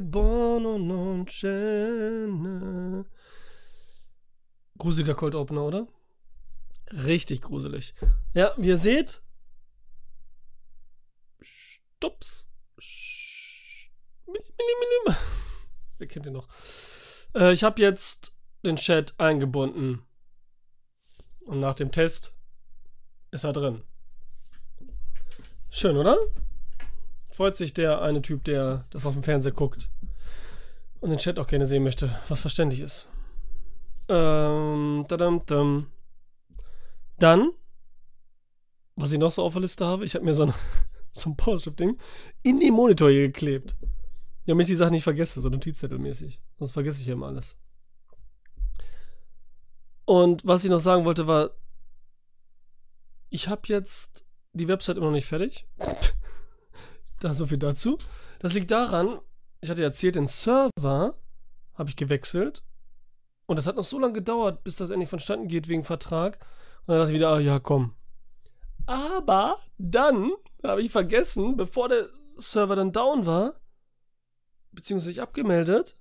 Buono non ce n'è. Gruseliger Cold Opener, oder? Richtig gruselig. Ja, wie ihr seht. Stups. Wer kennt den noch? Äh, ich habe jetzt den Chat eingebunden. Und nach dem Test ist er drin. Schön, oder? Freut sich der eine Typ, der das auf dem Fernseher guckt und den Chat auch gerne sehen möchte, was verständlich ist. Ähm, tadam, dam. Dann, was ich noch so auf der Liste habe, ich habe mir so ein, so ein Powerstrip-Ding in den Monitor hier geklebt. Damit ich die Sachen nicht vergesse, so notizzettelmäßig. Sonst vergesse ich ja immer alles. Und was ich noch sagen wollte, war, ich habe jetzt die Website immer noch nicht fertig. da so viel dazu. Das liegt daran, ich hatte erzählt, den Server habe ich gewechselt. Und das hat noch so lange gedauert, bis das endlich vonstatten geht wegen Vertrag. Und dann dachte ich wieder, ah ja, komm. Aber dann habe ich vergessen, bevor der Server dann down war, beziehungsweise ich abgemeldet,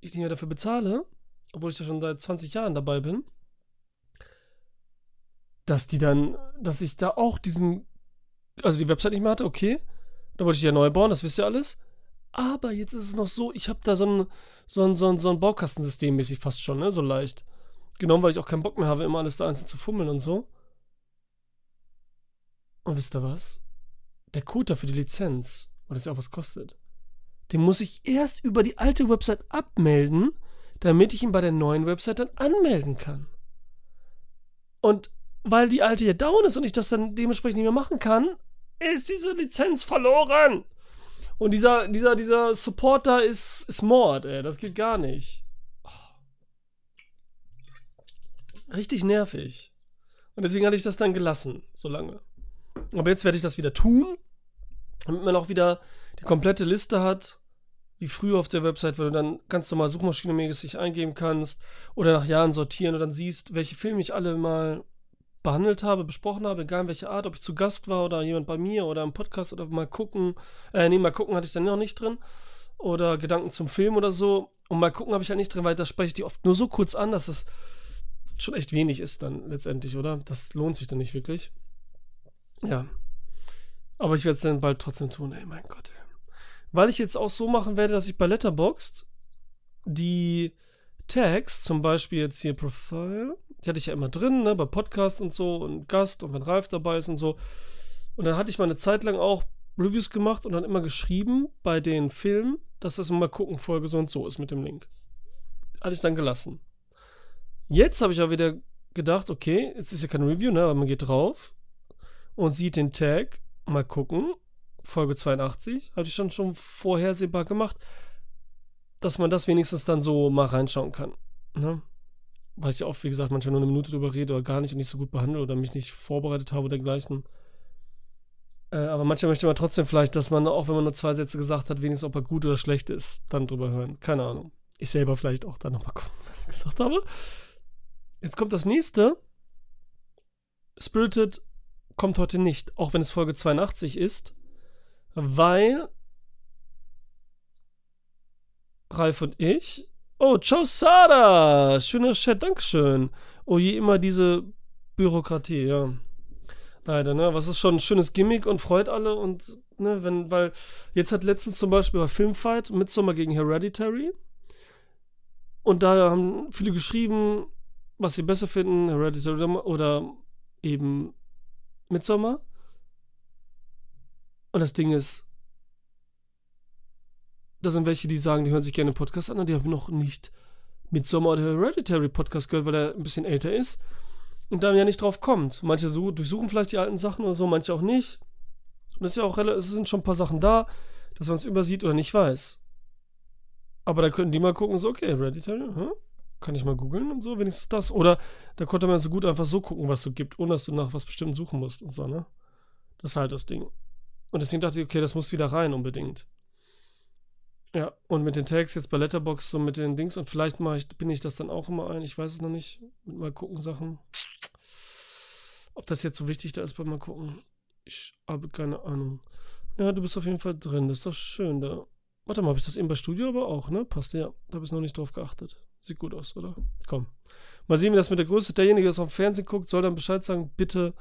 ich nicht mehr dafür bezahle, obwohl ich ja schon seit 20 Jahren dabei bin, dass die dann, dass ich da auch diesen, also die Website nicht mehr hatte, okay. Da wollte ich ja neu bauen, das wisst ihr alles. Aber jetzt ist es noch so, ich habe da so ein, so ein, so ein, so ein Baukastensystem mäßig fast schon, ne, so leicht. Genommen, weil ich auch keinen Bock mehr habe, immer alles da einzeln zu fummeln und so. Und wisst ihr was? Der Code dafür die Lizenz, weil das ja auch was kostet, den muss ich erst über die alte Website abmelden, damit ich ihn bei der neuen Website dann anmelden kann. Und weil die alte hier down ist und ich das dann dementsprechend nicht mehr machen kann, ist diese Lizenz verloren. Und dieser, dieser, dieser Supporter ist, ist Mord, ey. Das geht gar nicht. Richtig nervig. Und deswegen hatte ich das dann gelassen, so lange. Aber jetzt werde ich das wieder tun, damit man auch wieder die komplette Liste hat, wie früher auf der Website, wo du dann ganz normal suchmaschinemäßig eingeben kannst oder nach Jahren sortieren und dann siehst, welche Filme ich alle mal behandelt habe, besprochen habe, egal in welcher Art, ob ich zu Gast war oder jemand bei mir oder im Podcast oder mal gucken. Äh, nee, mal gucken hatte ich dann noch nicht drin. Oder Gedanken zum Film oder so. Und mal gucken habe ich halt nicht drin, weil da spreche ich die oft nur so kurz an, dass es schon echt wenig ist dann letztendlich, oder? Das lohnt sich dann nicht wirklich. Ja. Aber ich werde es dann bald trotzdem tun, ey, mein Gott, ey. Weil ich jetzt auch so machen werde, dass ich bei Letterboxd die Tags, zum Beispiel jetzt hier Profile, die hatte ich ja immer drin, ne, bei Podcasts und so und Gast und wenn Ralf dabei ist und so. Und dann hatte ich mal eine Zeit lang auch Reviews gemacht und dann immer geschrieben bei den Filmen, dass das mal gucken, Folge so und so ist mit dem Link. Hatte ich dann gelassen. Jetzt habe ich auch wieder gedacht, okay, jetzt ist ja kein Review, ne, aber man geht drauf und sieht den Tag, mal gucken, Folge 82, habe ich schon schon vorhersehbar gemacht, dass man das wenigstens dann so mal reinschauen kann. Ne? Weil ich auch, wie gesagt, manchmal nur eine Minute drüber rede oder gar nicht und nicht so gut behandle oder mich nicht vorbereitet habe oder dergleichen. Äh, aber manchmal möchte man trotzdem vielleicht, dass man, auch wenn man nur zwei Sätze gesagt hat, wenigstens ob er gut oder schlecht ist, dann drüber hören. Keine Ahnung. Ich selber vielleicht auch dann nochmal gucken, was ich gesagt habe. Jetzt kommt das nächste. Spirited kommt heute nicht, auch wenn es Folge 82 ist, weil Ralf und ich. Oh, ciao Sada! Schöner Chat, Dankeschön. Oh je, immer diese Bürokratie, ja. Leider, ne? Was ist schon ein schönes Gimmick und freut alle und, ne, wenn, weil jetzt hat letztens zum Beispiel bei Filmfight Midsommar gegen Hereditary. Und da haben viele geschrieben, was sie besser finden, Hereditary oder eben Midsommar. Und das Ding ist, da sind welche, die sagen, die hören sich gerne Podcast an und die haben noch nicht mit Sommer oder Hereditary Podcast gehört, weil er ein bisschen älter ist und da ja nicht drauf kommt. Manche so, durchsuchen vielleicht die alten Sachen oder so, manche auch nicht. Und es ist ja auch es sind schon ein paar Sachen da, dass man es übersieht oder nicht weiß. Aber da könnten die mal gucken, so, okay, Hereditary, hm? kann ich mal googeln und so, wenigstens das. Oder da konnte man so gut einfach so gucken, was es so gibt, ohne dass du nach was bestimmt suchen musst und so, ne? Das ist halt das Ding. Und deswegen dachte ich, okay, das muss wieder rein unbedingt. Ja, und mit den Tags jetzt bei Letterbox so mit den Dings und vielleicht mache ich, bin ich das dann auch immer ein, ich weiß es noch nicht, mit mal gucken Sachen. Ob das jetzt so wichtig da ist beim mal gucken. Ich habe keine Ahnung. Ja, du bist auf jeden Fall drin, das ist doch schön da. Warte mal, habe ich das eben bei Studio aber auch, ne? Passt ja. Da habe ich noch nicht drauf geachtet. Sieht gut aus, oder? Komm. Mal sehen, wie das mit der Größe. Derjenige, der das auf dem Fernsehen guckt, soll dann Bescheid sagen, bitte,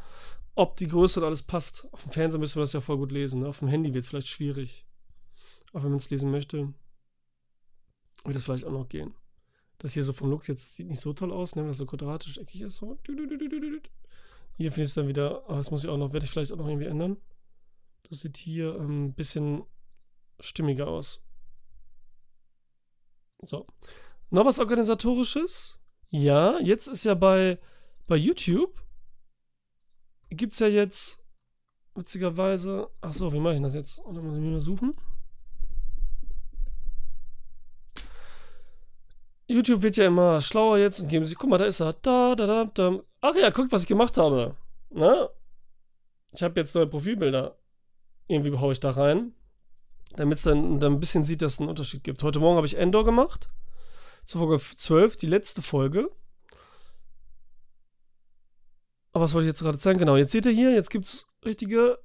ob die Größe und alles passt. Auf dem Fernsehen müssen wir das ja voll gut lesen. Ne? Auf dem Handy wird es vielleicht schwierig. Auch wenn man es lesen möchte, wird das vielleicht auch noch gehen. Das hier so vom Look jetzt sieht nicht so toll aus, ne? wenn das so quadratisch eckig ist. So. Hier finde ich es dann wieder, aber das muss ich auch noch, werde ich vielleicht auch noch irgendwie ändern. Das sieht hier ein ähm, bisschen stimmiger aus. So. Noch was Organisatorisches? Ja, jetzt ist ja bei, bei YouTube gibt es ja jetzt witzigerweise. Achso, wie mache ich das jetzt? Und dann muss ich mir mal suchen. YouTube wird ja immer schlauer jetzt und geben sich, guck mal, da ist er. Da, da, da, da. Ach ja, guck, was ich gemacht habe. Na? Ich habe jetzt neue Profilbilder. Irgendwie haue ich da rein. Damit es dann, dann ein bisschen sieht, dass es einen Unterschied gibt. Heute Morgen habe ich Endor gemacht. Zur Folge 12, die letzte Folge. Aber was wollte ich jetzt gerade zeigen? Genau, jetzt seht ihr hier, jetzt gibt es richtige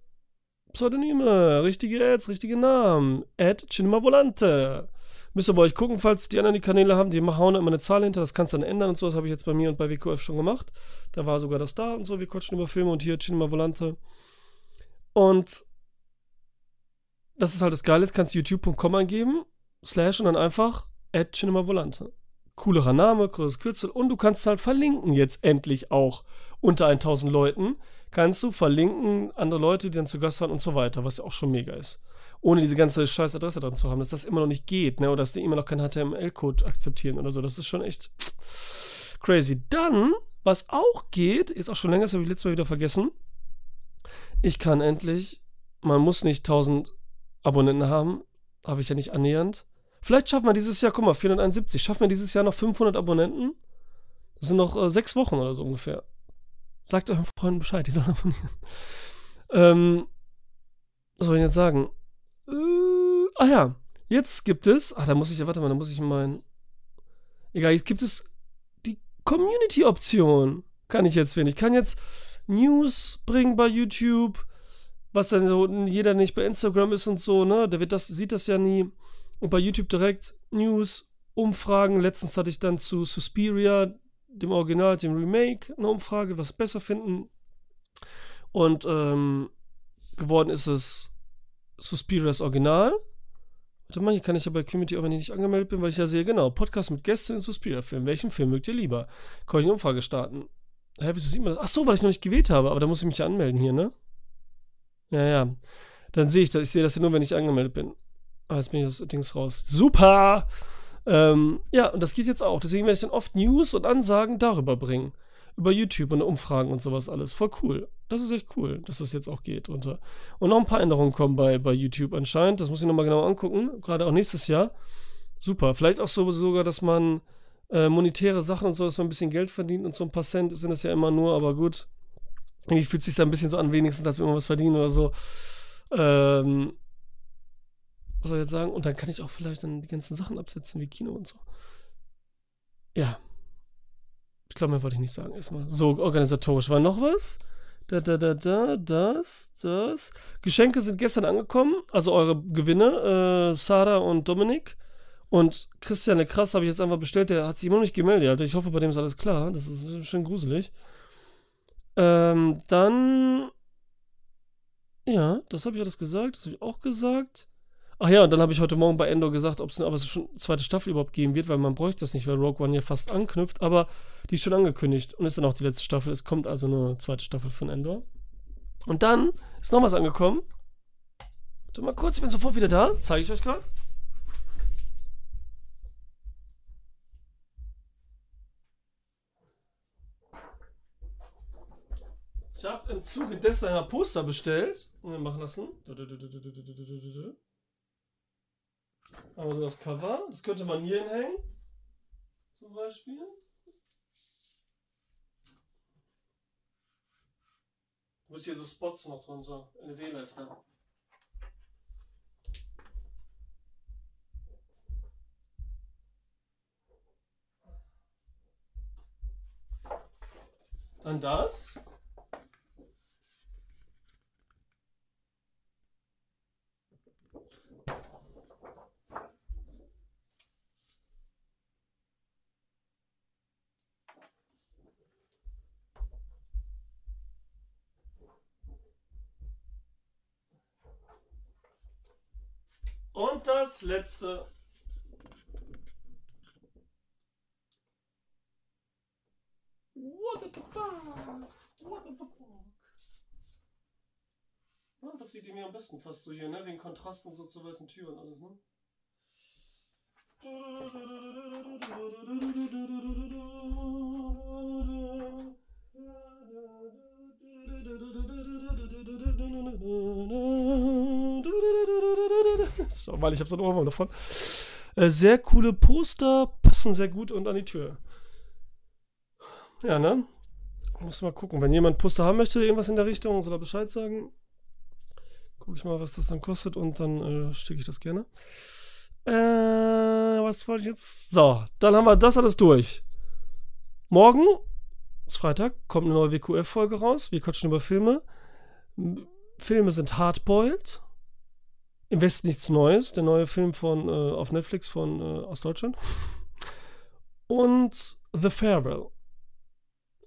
Pseudonyme, richtige Ads, richtige Namen. Ad Cinema Volante. Müsst ihr bei euch gucken, falls die anderen die Kanäle haben, die hauen immer eine Zahl hinter, das kannst du dann ändern und so. Das habe ich jetzt bei mir und bei WQF schon gemacht. Da war sogar das da und so. Wir quatschen über Filme und hier Cinema Volante. Und das ist halt das Geile, jetzt kannst du youtube.com eingeben, slash und dann einfach add Cinema Volante. Coolerer Name, cooles Kürzel und du kannst halt verlinken jetzt endlich auch unter 1000 Leuten. Kannst du verlinken andere Leute, die dann zu Gast waren und so weiter, was ja auch schon mega ist ohne diese ganze scheiß Adresse dran zu haben, dass das immer noch nicht geht, ne? Oder dass die immer noch keinen HTML-Code akzeptieren oder so. Das ist schon echt crazy. Dann, was auch geht, ist auch schon länger, das habe ich letztes Mal wieder vergessen. Ich kann endlich, man muss nicht 1000 Abonnenten haben, habe ich ja nicht annähernd. Vielleicht schaffen wir dieses Jahr, guck mal, 471, schaffen wir dieses Jahr noch 500 Abonnenten? Das sind noch äh, sechs Wochen oder so ungefähr. Sagt euren Freunden Bescheid, die sollen abonnieren. Ähm, was soll ich jetzt sagen? Äh, ah ja, jetzt gibt es. Ach, da muss ich, warte mal, da muss ich meinen. Egal, jetzt gibt es die Community-Option. Kann ich jetzt finden. Ich kann jetzt News bringen bei YouTube, was dann so jeder nicht bei Instagram ist und so, ne? Der wird das, sieht das ja nie. Und bei YouTube direkt News, Umfragen. Letztens hatte ich dann zu Suspiria, dem Original, dem Remake, eine Umfrage, was besser finden. Und ähm, geworden ist es Suspirias Original. Warte mal, hier kann ich ja bei Community auch, wenn ich nicht angemeldet bin, weil ich ja sehe, genau, Podcast mit Gästen in Suspiria-Film. Welchen Film mögt ihr lieber? Kann ich eine Umfrage starten? Hä, wieso sieht man das? Ach so, weil ich noch nicht gewählt habe, aber da muss ich mich ja anmelden hier, ne? Ja, ja. Dann sehe ich das. Ich sehe das ja nur, wenn ich angemeldet bin. Ah, jetzt bin ich aus Dings raus. Super! Ähm, ja, und das geht jetzt auch. Deswegen werde ich dann oft News und Ansagen darüber bringen über YouTube und Umfragen und sowas alles. Voll cool. Das ist echt cool, dass das jetzt auch geht. Und, und noch ein paar Änderungen kommen bei, bei YouTube anscheinend. Das muss ich nochmal genau angucken. Gerade auch nächstes Jahr. Super. Vielleicht auch so, sogar, dass man äh, monetäre Sachen und so, dass man ein bisschen Geld verdient und so ein paar Cent sind es ja immer nur, aber gut. Irgendwie fühlt es sich da ein bisschen so an, wenigstens, wenn man was verdienen oder so. Ähm, was soll ich jetzt sagen? Und dann kann ich auch vielleicht dann die ganzen Sachen absetzen, wie Kino und so. Ja, ich glaube, mehr wollte ich nicht sagen. Erstmal so organisatorisch. War noch was? Da, da, da, da, das, das. Geschenke sind gestern angekommen. Also eure Gewinne. Äh, Sarah und Dominik. Und Christian der Krass habe ich jetzt einfach bestellt. Der hat sich immer noch nicht gemeldet. Ich hoffe, bei dem ist alles klar. Das ist schön gruselig. Ähm, dann. Ja, das habe ich alles gesagt. Das habe ich auch gesagt. Ach ja, und dann habe ich heute Morgen bei Endor gesagt, ob es eine zweite Staffel überhaupt geben wird, weil man bräuchte das nicht, weil Rogue One ja fast anknüpft, aber die ist schon angekündigt und ist dann auch die letzte Staffel. Es kommt also eine zweite Staffel von Endor. Und dann ist noch was angekommen. Warte mal kurz, ich bin sofort wieder da. Zeige ich euch gerade. Ich habe im Zuge dessen ein Poster bestellt und wir machen lassen. Hm? Haben wir so das Cover. Das könnte man hier hinhängen. Zum Beispiel. Du musst hier so Spots noch drunter. LED-Leiste. Dann das. Und das letzte. What the fuck? What the fuck? Ja, das sieht mir am besten fast so hier, ne? Wegen Kontrast und so zur weißen Tür und alles, ne? So, weil ich habe so einen Ohrwurm davon. Äh, sehr coole Poster, passen sehr gut und an die Tür. Ja, ne? Muss mal gucken. Wenn jemand Poster haben möchte, irgendwas in der Richtung, soll er Bescheid sagen. Guck ich mal, was das dann kostet und dann äh, stecke ich das gerne. Äh, was wollte ich jetzt? So, dann haben wir das alles durch. Morgen ist Freitag, kommt eine neue WQF-Folge raus. Wir quatschen über Filme. Filme sind hardboiled. Im Westen nichts Neues. Der neue Film von äh, auf Netflix von äh, aus Deutschland. Und The Farewell.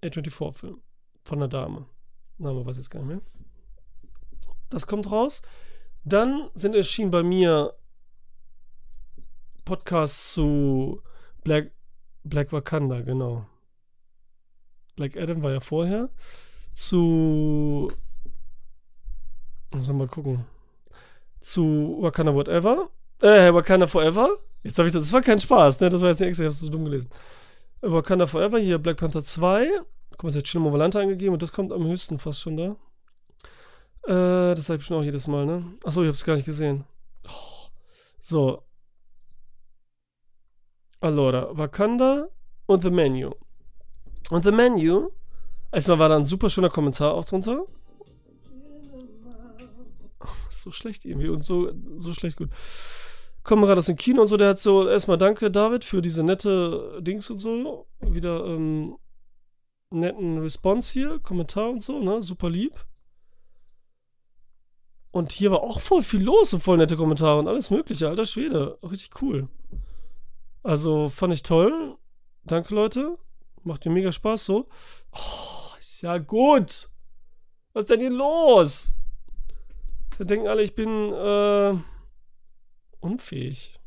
A24-Film. Von einer Dame. Name weiß ich jetzt gar nicht mehr. Das kommt raus. Dann sind erschienen bei mir Podcasts zu Black, Black Wakanda, genau. Black Adam war ja vorher. Zu. Muss mal gucken. Zu Wakanda Whatever. Äh, Wakanda Forever. Jetzt habe ich das. Das war kein Spaß, ne? Das war jetzt nicht extra, ich habe es so dumm gelesen. Wakanda Forever, hier Black Panther 2. Guck mal, es hat Chino Volante angegeben und das kommt am höchsten fast schon da. Äh, das habe ich schon auch jedes Mal, ne? Achso, ich habe es gar nicht gesehen. Oh. So. Allora, Wakanda und The Menu. Und The Menu, erstmal war da ein super schöner Kommentar auch drunter. So schlecht irgendwie und so, so schlecht gut. Kommen gerade aus dem Kino und so, der hat so, erstmal danke David für diese nette Dings und so. Wieder ähm, netten Response hier, Kommentar und so, ne? Super lieb. Und hier war auch voll viel los und voll nette Kommentare und alles mögliche, alter Schwede. Richtig cool. Also fand ich toll. Danke, Leute. Macht mir mega Spaß so. Oh, ist ja gut. Was ist denn hier los? Da denken alle, ich bin äh, unfähig.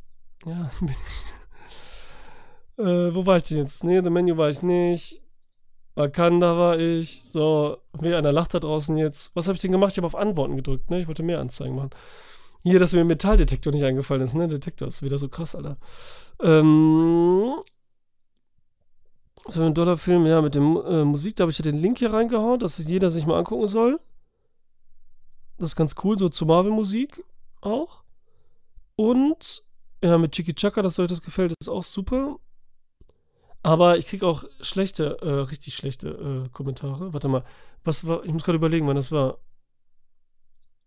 Ja, bin ich. äh, wo war ich denn jetzt? Nee, The Menu war ich nicht. Wakanda war ich. So, wie einer lacht da draußen jetzt. Was habe ich denn gemacht? Ich habe auf Antworten gedrückt, ne? Ich wollte mehr Anzeigen machen. Hier, dass mir Metalldetektor nicht eingefallen ist, ne? Detektor ist wieder so krass, Alter. Ähm. So ein Dollarfilm, ja, mit dem äh, Musik, da habe ich ja den Link hier reingehauen, dass jeder sich mal angucken soll. Das ist ganz cool, so zu Marvel-Musik auch. Und ja, mit Chiki Chaka, dass euch das gefällt, ist auch super. Aber ich kriege auch schlechte, äh, richtig schlechte äh, Kommentare. Warte mal, was war, ich muss gerade überlegen, wann das war.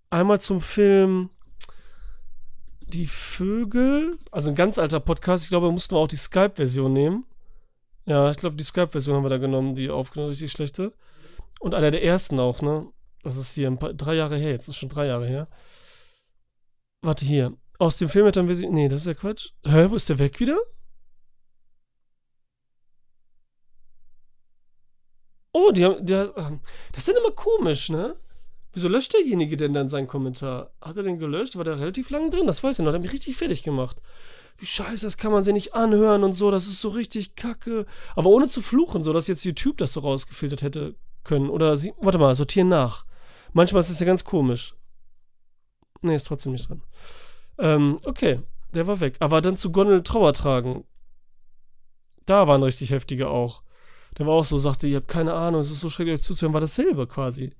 Einmal zum Film Die Vögel, also ein ganz alter Podcast. Ich glaube, mussten wir auch die Skype-Version nehmen. Ja, ich glaube, die Skype-Version haben wir da genommen, die aufgenommen, richtig schlechte. Und einer der ersten auch, ne? Das ist hier ein paar, drei Jahre her, jetzt ist schon drei Jahre her. Warte hier. Aus dem Film hätten wir sie. Nee, das ist ja Quatsch. Hä, wo ist der weg wieder? Oh, die haben. Die, das ist dann immer komisch, ne? Wieso löscht derjenige denn dann seinen Kommentar? Hat er den gelöscht? War der relativ lang drin? Das weiß ich noch. Der hat mich richtig fertig gemacht. Wie scheiße, das kann man sich nicht anhören und so. Das ist so richtig kacke. Aber ohne zu fluchen, so dass jetzt YouTube das so rausgefiltert hätte können. Oder sie. Warte mal, sortieren nach. Manchmal ist es ja ganz komisch. Nee, ist trotzdem nicht dran. Ähm, okay. Der war weg. Aber dann zu Gondel Trauer tragen. Da waren richtig heftige auch. Der war auch so, sagte, ihr habt keine Ahnung, es ist so schrecklich euch zuzuhören, war dasselbe quasi.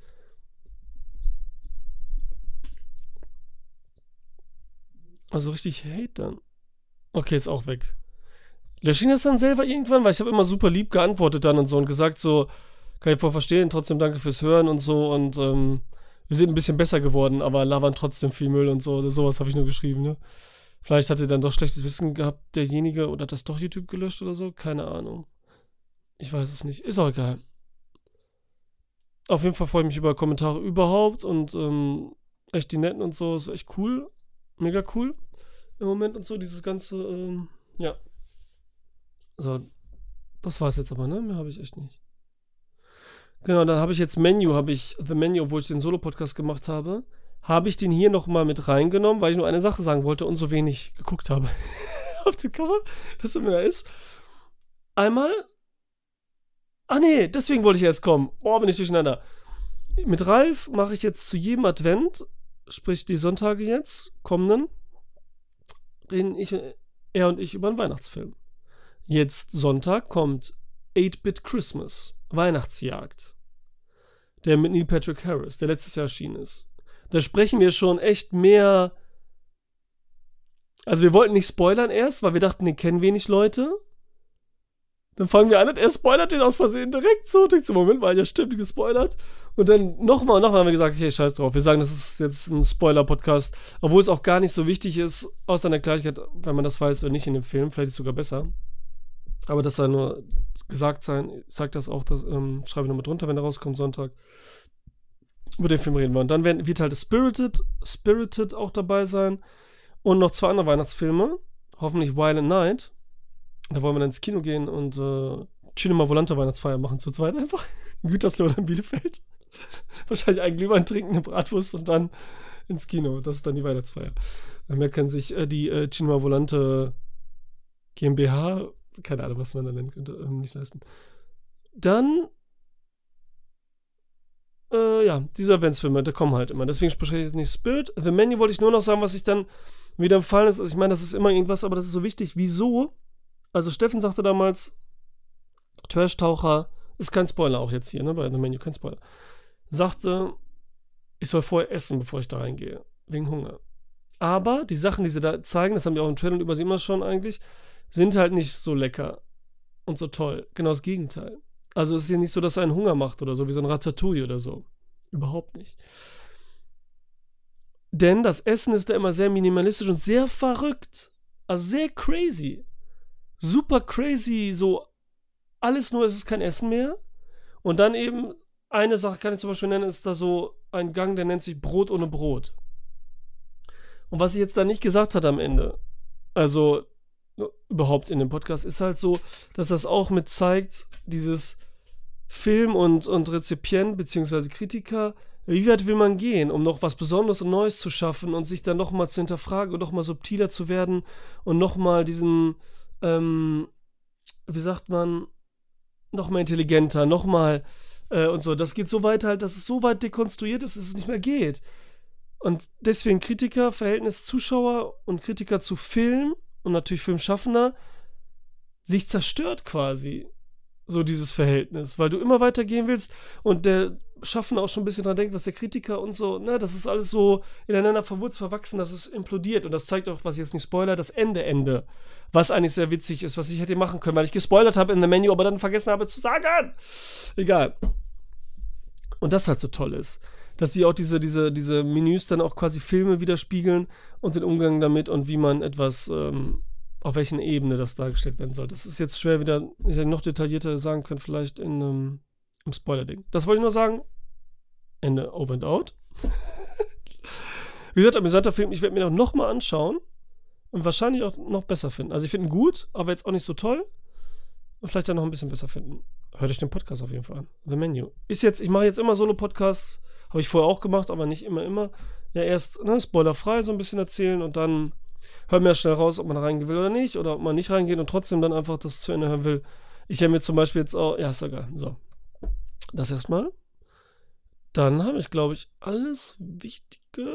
Also richtig Hate dann. Okay, ist auch weg. Löschen das dann selber irgendwann? Weil ich habe immer super lieb geantwortet dann und so und gesagt so, kann ich voll verstehen, trotzdem danke fürs Hören und so und ähm, wir sind ein bisschen besser geworden, aber labern trotzdem viel Müll und so. Oder sowas habe ich nur geschrieben, ne? Vielleicht hat er dann doch schlechtes Wissen gehabt, derjenige, oder hat das doch YouTube gelöscht oder so? Keine Ahnung. Ich weiß es nicht. Ist auch egal. Auf jeden Fall freue ich mich über Kommentare überhaupt und ähm, echt die netten und so. Ist echt cool. Mega cool im Moment und so. Dieses ganze, ähm, ja. So, das war es jetzt aber, ne? Mehr habe ich echt nicht. Genau, dann habe ich jetzt Menu, habe ich The Menu, wo ich den Solo-Podcast gemacht habe, habe ich den hier nochmal mit reingenommen, weil ich nur eine Sache sagen wollte und so wenig geguckt habe auf dem Cover, das immer ist. Einmal. Ah nee, deswegen wollte ich erst kommen. Boah, bin ich durcheinander. Mit Ralf mache ich jetzt zu jedem Advent, sprich die Sonntage jetzt, kommenden, reden ich, er und ich über einen Weihnachtsfilm. Jetzt Sonntag kommt 8-Bit Christmas, Weihnachtsjagd. Der mit Neil Patrick Harris, der letztes Jahr erschienen ist. Da sprechen wir schon echt mehr. Also wir wollten nicht spoilern erst, weil wir dachten, den kennen wenig Leute. Dann fangen wir an und er spoilert den aus Versehen direkt so. Denkt so, Moment mal, ja stimmt, gespoilert. Und dann nochmal und nochmal haben wir gesagt, okay, scheiß drauf. Wir sagen, das ist jetzt ein Spoiler-Podcast. Obwohl es auch gar nicht so wichtig ist, außer der Gleichheit, wenn man das weiß oder nicht in dem Film. Vielleicht ist es sogar besser. Aber das soll nur gesagt sein. Ich sag das auch, das ähm, schreibe ich nochmal drunter, wenn der rauskommt, Sonntag. Über den Film reden wir. Und dann werden, wird halt Spirited, Spirited auch dabei sein. Und noch zwei andere Weihnachtsfilme. Hoffentlich Wild Night. Da wollen wir dann ins Kino gehen und äh, Cinema Volante Weihnachtsfeier machen zu zweit einfach. In Gütersloh oder in Bielefeld. Wahrscheinlich einen Glühwein trinken, eine Bratwurst und dann ins Kino. Das ist dann die Weihnachtsfeier. Mehr kann sich äh, die äh, Cinema Volante GmbH, keine Ahnung, was man da nennen könnte, ähm, nicht leisten. Dann, äh, ja, diese Eventsfilme, da kommen halt immer. Deswegen spreche ich jetzt nicht Spirit. The Menu wollte ich nur noch sagen, was ich dann wieder empfallen ist. Also ich meine, das ist immer irgendwas, aber das ist so wichtig. Wieso also Steffen sagte damals, Trash-Taucher, ist kein Spoiler auch jetzt hier, ne, bei The Menu, kein Spoiler, sagte, ich soll vorher essen, bevor ich da reingehe, wegen Hunger. Aber die Sachen, die sie da zeigen, das haben wir auch im Trailer über sie immer schon eigentlich, sind halt nicht so lecker und so toll. Genau das Gegenteil. Also es ist ja nicht so, dass er einen Hunger macht oder so, wie so ein Ratatouille oder so. Überhaupt nicht. Denn das Essen ist da immer sehr minimalistisch und sehr verrückt. Also sehr crazy super crazy, so alles nur, es ist kein Essen mehr. Und dann eben, eine Sache kann ich zum Beispiel nennen, ist da so ein Gang, der nennt sich Brot ohne Brot. Und was ich jetzt da nicht gesagt hat am Ende, also überhaupt in dem Podcast, ist halt so, dass das auch mit zeigt, dieses Film und, und Rezipient bzw. Kritiker, wie weit will man gehen, um noch was Besonderes und Neues zu schaffen und sich dann nochmal zu hinterfragen und nochmal subtiler zu werden und nochmal diesen, ähm, wie sagt man, noch mal intelligenter, noch mal äh, und so. Das geht so weit halt, dass es so weit dekonstruiert ist, dass es nicht mehr geht. Und deswegen Kritiker, Verhältnis Zuschauer und Kritiker zu Film und natürlich Filmschaffender sich zerstört quasi so dieses Verhältnis, weil du immer weiter gehen willst und der Schaffner auch schon ein bisschen dran denkt, was der Kritiker und so, ne, das ist alles so ineinander verwurzelt, verwachsen, dass es implodiert und das zeigt auch, was ich jetzt nicht spoiler, das Ende, Ende, was eigentlich sehr witzig ist, was ich hätte machen können, weil ich gespoilert habe in dem Menü, aber dann vergessen habe zu sagen. Egal. Und das halt so toll ist, dass die auch diese, diese, diese Menüs dann auch quasi Filme widerspiegeln und den Umgang damit und wie man etwas ähm, auf welchen Ebene das dargestellt werden soll. Das ist jetzt schwer wieder, ich hätte noch detaillierter sagen können, vielleicht in einem ähm, im Spoiler-Ding. Das wollte ich nur sagen. Ende over and out. Wie gesagt, amüsanter Film, ich werde mir noch mal anschauen und wahrscheinlich auch noch besser finden. Also ich finde ihn gut, aber jetzt auch nicht so toll. Und vielleicht dann noch ein bisschen besser finden. Hört euch den Podcast auf jeden Fall an. The Menu. Ist jetzt, ich mache jetzt immer Solo-Podcasts. Habe ich vorher auch gemacht, aber nicht immer, immer. Ja, erst ne, spoilerfrei so ein bisschen erzählen und dann hören wir schnell raus, ob man reingehen will oder nicht. Oder ob man nicht reingeht und trotzdem dann einfach das zu Ende hören will. Ich habe mir zum Beispiel jetzt auch, ja, ist egal. So. Das erstmal. Dann habe ich, glaube ich, alles Wichtige.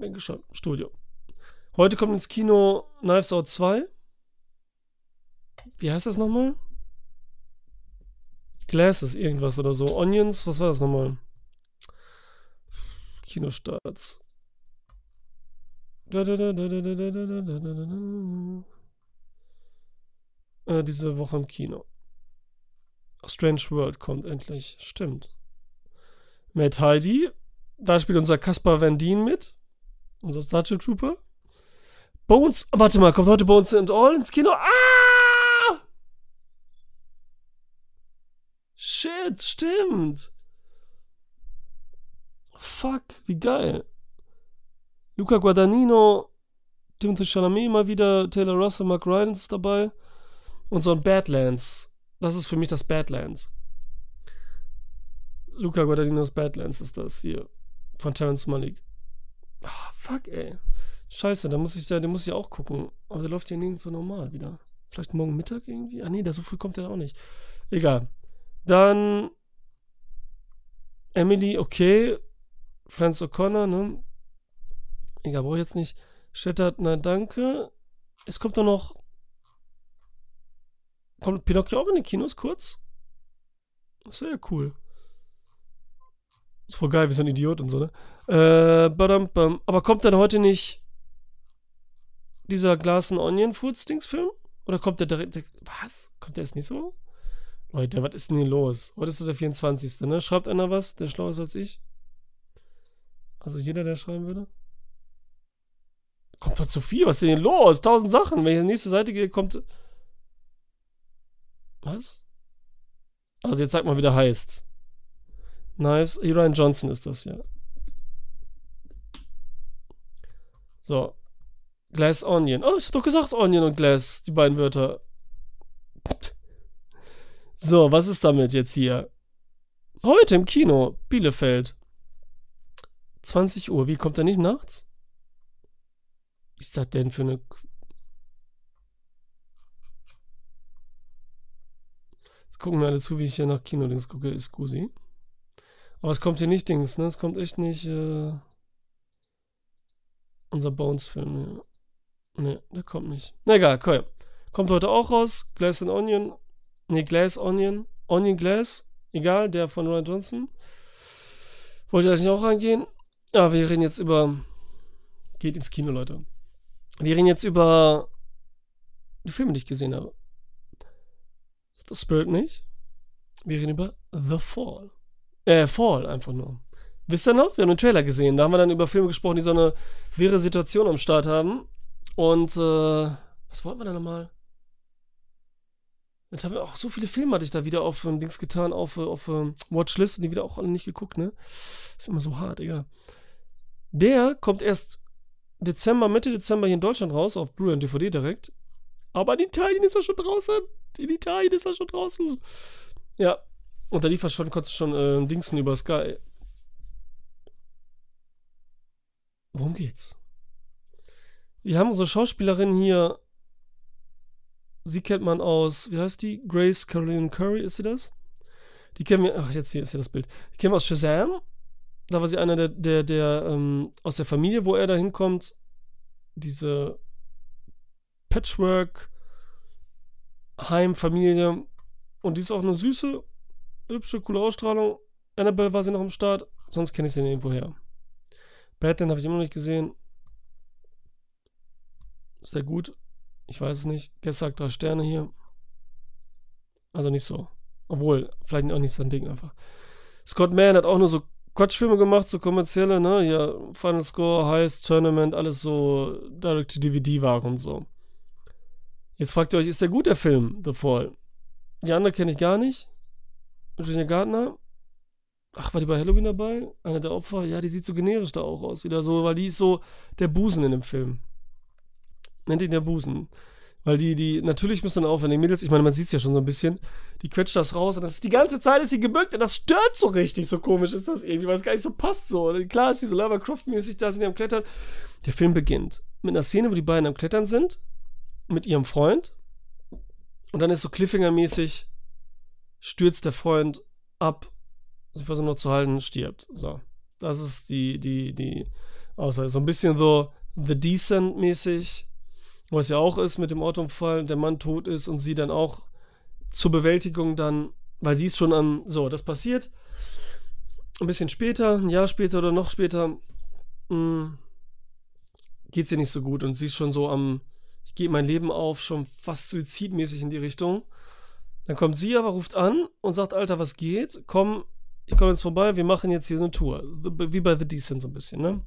Denke schon. Studio. Heute kommt ins Kino Knives Out 2. Wie heißt das nochmal? Glasses, irgendwas oder so. Onions, was war das nochmal? Kinostarts. Äh, diese Woche im Kino. Strange World kommt endlich. Stimmt. Matt Heidi. Da spielt unser Caspar Van Dien mit. Unser Starship Trooper. Bones. Warte mal, kommt heute Bones and All ins Kino? Ah! Shit, stimmt. Fuck, wie geil. Luca Guadagnino, Timothy Chalamet mal wieder, Taylor Russell, Mark Ryan ist dabei. Und so ein Badlands. Das ist für mich das Badlands. Luca Guadagnino's Badlands ist das hier. Von Terrence Malick. Ah, oh, fuck, ey. Scheiße, da muss ich ja, den muss ich auch gucken. Aber der läuft ja nirgends so normal wieder. Vielleicht morgen Mittag irgendwie? Ah nee, da so früh kommt der auch nicht. Egal. Dann Emily, okay. Franz O'Connor, ne? Egal, brauche ich jetzt nicht. Shattered, na danke. Es kommt doch noch. Kommt Pinocchio auch in den Kinos kurz? Das ist ja cool. Ist voll geil, wie so ein Idiot und so, ne? Äh, badam, bam. Aber kommt dann heute nicht dieser Glass and Onion Foods Dings Film? Oder kommt der direkt. Was? Kommt der jetzt nicht so? Leute, was ist denn hier los? Heute ist der 24. Ne? Schreibt einer was, der schlauer ist als ich? Also jeder, der schreiben würde? Kommt doch zu viel, was ist denn hier los? Tausend Sachen. Wenn ich auf die nächste Seite gehe, kommt. Was? Also jetzt sag mal, wie der heißt. Knives. Ryan Johnson ist das, ja. So. Glass Onion. Oh, ich hab doch gesagt Onion und Glass, die beiden Wörter. So, was ist damit jetzt hier? Heute im Kino, Bielefeld. 20 Uhr. Wie kommt er nicht nachts? ist das denn für eine. Jetzt gucken wir alle zu, wie ich hier nach Kino-Dings gucke. Ist Gusi. Aber es kommt hier nicht Dings, ne? Es kommt echt nicht. Äh, unser Bones-Film. Ne, nee, der kommt nicht. Na egal, cool. Kommt heute auch raus. Glass and Onion. Ne, Glass Onion. Onion Glass. Egal, der von Ryan Johnson. Wollte ich eigentlich auch reingehen. Ja, wir reden jetzt über. Geht ins Kino, Leute. Wir reden jetzt über die Filme, die ich gesehen habe. The Spirit nicht. Wir reden über The Fall. Äh, Fall einfach nur. Wisst ihr noch? Wir haben einen Trailer gesehen. Da haben wir dann über Filme gesprochen, die so eine wirre Situation am Start haben. Und, äh, was wollten wir da nochmal? Jetzt haben wir auch so viele Filme hatte ich da wieder auf um, Dings getan, auf, auf um, Watchlist und die wieder auch alle nicht geguckt, ne? Ist immer so hart, egal. Der kommt erst Dezember, Mitte Dezember hier in Deutschland raus, auf Blu-ray und DVD direkt. Aber in Italien ist er schon draußen. In Italien ist er schon draußen. Ja. Und da lief er schon, konntest schon äh, Dingsen über Sky. Worum geht's? Wir haben unsere Schauspielerin hier. Sie kennt man aus, wie heißt die? Grace Caroline Curry, ist sie das? Die kennen wir, ach, jetzt hier ist ja das Bild. Die kennen wir aus Shazam da war sie einer der, der, der ähm, aus der Familie, wo er da hinkommt, diese Patchwork Heimfamilie und die ist auch eine süße, hübsche, coole Ausstrahlung. Annabelle war sie noch am Start, sonst kenne ich sie irgendwo her. Batman habe ich immer noch nicht gesehen. Sehr gut. Ich weiß es nicht. Gestern drei Sterne hier. Also nicht so. Obwohl, vielleicht auch nicht sein Ding einfach. Scott Mann hat auch nur so Quatschfilme gemacht, so kommerzielle, ne? Ja, Final Score, Heist, Tournament, alles so Direct-to-DVD-Waren und so. Jetzt fragt ihr euch, ist der gut, der Film, The Fall? Die andere kenne ich gar nicht. Virginia Gardner. Ach, war die bei Halloween dabei? Eine der Opfer? Ja, die sieht so generisch da auch aus. Wieder so, weil die ist so der Busen in dem Film. Nennt ihn der Busen. Weil die, die, natürlich müssen dann auch, wenn die Mädels, ich meine, man sieht es ja schon so ein bisschen, die quetscht das raus und das ist die ganze Zeit ist sie gebückt und das stört so richtig, so komisch ist das irgendwie, weil es gar nicht so passt so. Und klar ist die so Lava Croft-mäßig da, sind die am Klettern. Der Film beginnt mit einer Szene, wo die beiden am Klettern sind, mit ihrem Freund. Und dann ist so Cliffhanger-mäßig, stürzt der Freund ab, sie versuchen noch zu halten, stirbt. So. Das ist die, die, die Aussage. So ein bisschen so The Decent-mäßig wo es ja auch ist mit dem Autounfall, der Mann tot ist und sie dann auch zur Bewältigung dann Weil sie ist schon am, so, das passiert. Ein bisschen später, ein Jahr später oder noch später, geht es ihr nicht so gut und sie ist schon so am, ich gebe mein Leben auf, schon fast suizidmäßig in die Richtung. Dann kommt sie aber, ruft an und sagt, Alter, was geht? Komm, ich komme jetzt vorbei, wir machen jetzt hier so eine Tour. Wie bei The Decent so ein bisschen, ne?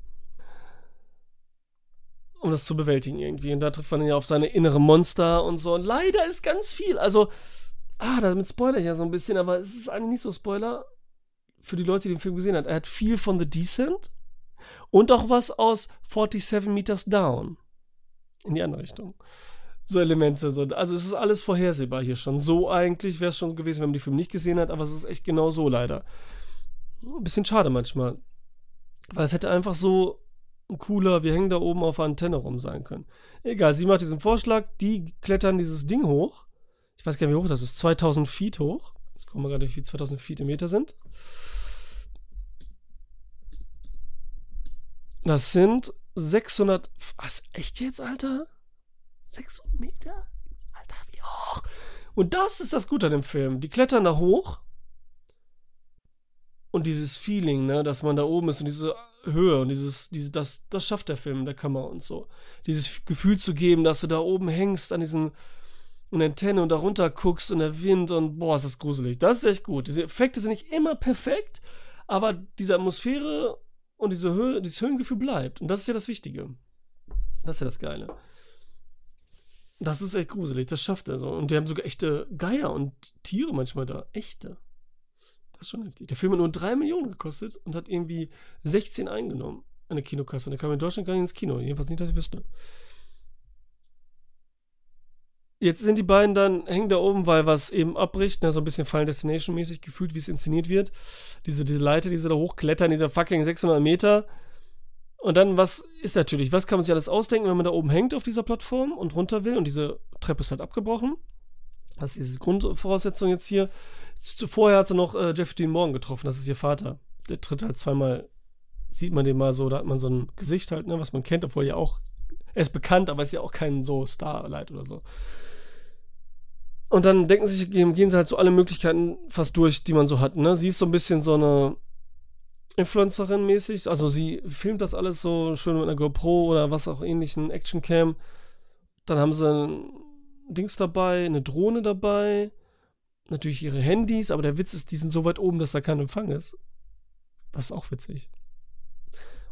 Um das zu bewältigen irgendwie. Und da trifft man ja auf seine innere Monster und so. Und leider ist ganz viel. Also, ah, damit spoiler ich ja so ein bisschen, aber es ist eigentlich nicht so Spoiler für die Leute, die den Film gesehen haben. Er hat viel von The Decent und auch was aus 47 Meters Down. In die andere Richtung so Elemente. So. Also es ist alles vorhersehbar hier schon. So eigentlich wäre es schon gewesen, wenn man die Filme nicht gesehen hat, aber es ist echt genau so leider. Ein bisschen schade manchmal. Weil es hätte einfach so cooler, wir hängen da oben auf Antenne rum sein können. Egal, sie macht diesen Vorschlag, die klettern dieses Ding hoch. Ich weiß gar nicht, wie hoch das ist. 2000 Feet hoch. Jetzt gucken wir gerade, wie viel 2000 Feet im Meter sind. Das sind 600. Was? Echt jetzt, Alter? 600 Meter? Alter, wie hoch? Und das ist das Gute an dem Film. Die klettern da hoch. Und dieses Feeling, ne, dass man da oben ist und diese Höhe und dieses, diese, das, das schafft der Film, der Kamera und so. Dieses Gefühl zu geben, dass du da oben hängst an diesen und Antenne und da runter guckst und der Wind und boah, ist das gruselig. Das ist echt gut. Diese Effekte sind nicht immer perfekt, aber diese Atmosphäre und diese Höhe, dieses Höhengefühl bleibt. Und das ist ja das Wichtige. Das ist ja das Geile. Das ist echt gruselig, das schafft er so. Und die haben sogar echte Geier und Tiere manchmal da. Echte. Das ist schon heftig. Der Film hat nur 3 Millionen gekostet und hat irgendwie 16 eingenommen an der Kinokasse. Und der kam in Deutschland gar nicht ins Kino. Jedenfalls nicht, dass ich wüsste. Jetzt sind die beiden dann, hängen da oben, weil was eben abbricht, ne, so ein bisschen Final Destination-mäßig gefühlt, wie es inszeniert wird. Diese, diese Leiter, die sie da hochklettern, dieser fucking 600 Meter. Und dann, was ist natürlich, was kann man sich alles ausdenken, wenn man da oben hängt auf dieser Plattform und runter will und diese Treppe ist halt abgebrochen. Das ist diese Grundvoraussetzung jetzt hier. Vorher hat sie noch äh, Jeffrey Dean Morgan getroffen, das ist ihr Vater. Der tritt halt zweimal, sieht man den mal so, da hat man so ein Gesicht halt, ne, was man kennt, obwohl ja auch, er ist bekannt, aber ist ja auch kein so Starlight oder so. Und dann denken sich, gehen sie halt so alle Möglichkeiten fast durch, die man so hat, ne. Sie ist so ein bisschen so eine Influencerin mäßig. Also sie filmt das alles so schön mit einer GoPro oder was auch ähnlichen Actioncam. Dann haben sie ein Dings dabei, eine Drohne dabei, natürlich ihre Handys, aber der Witz ist, die sind so weit oben, dass da kein Empfang ist. Das ist auch witzig.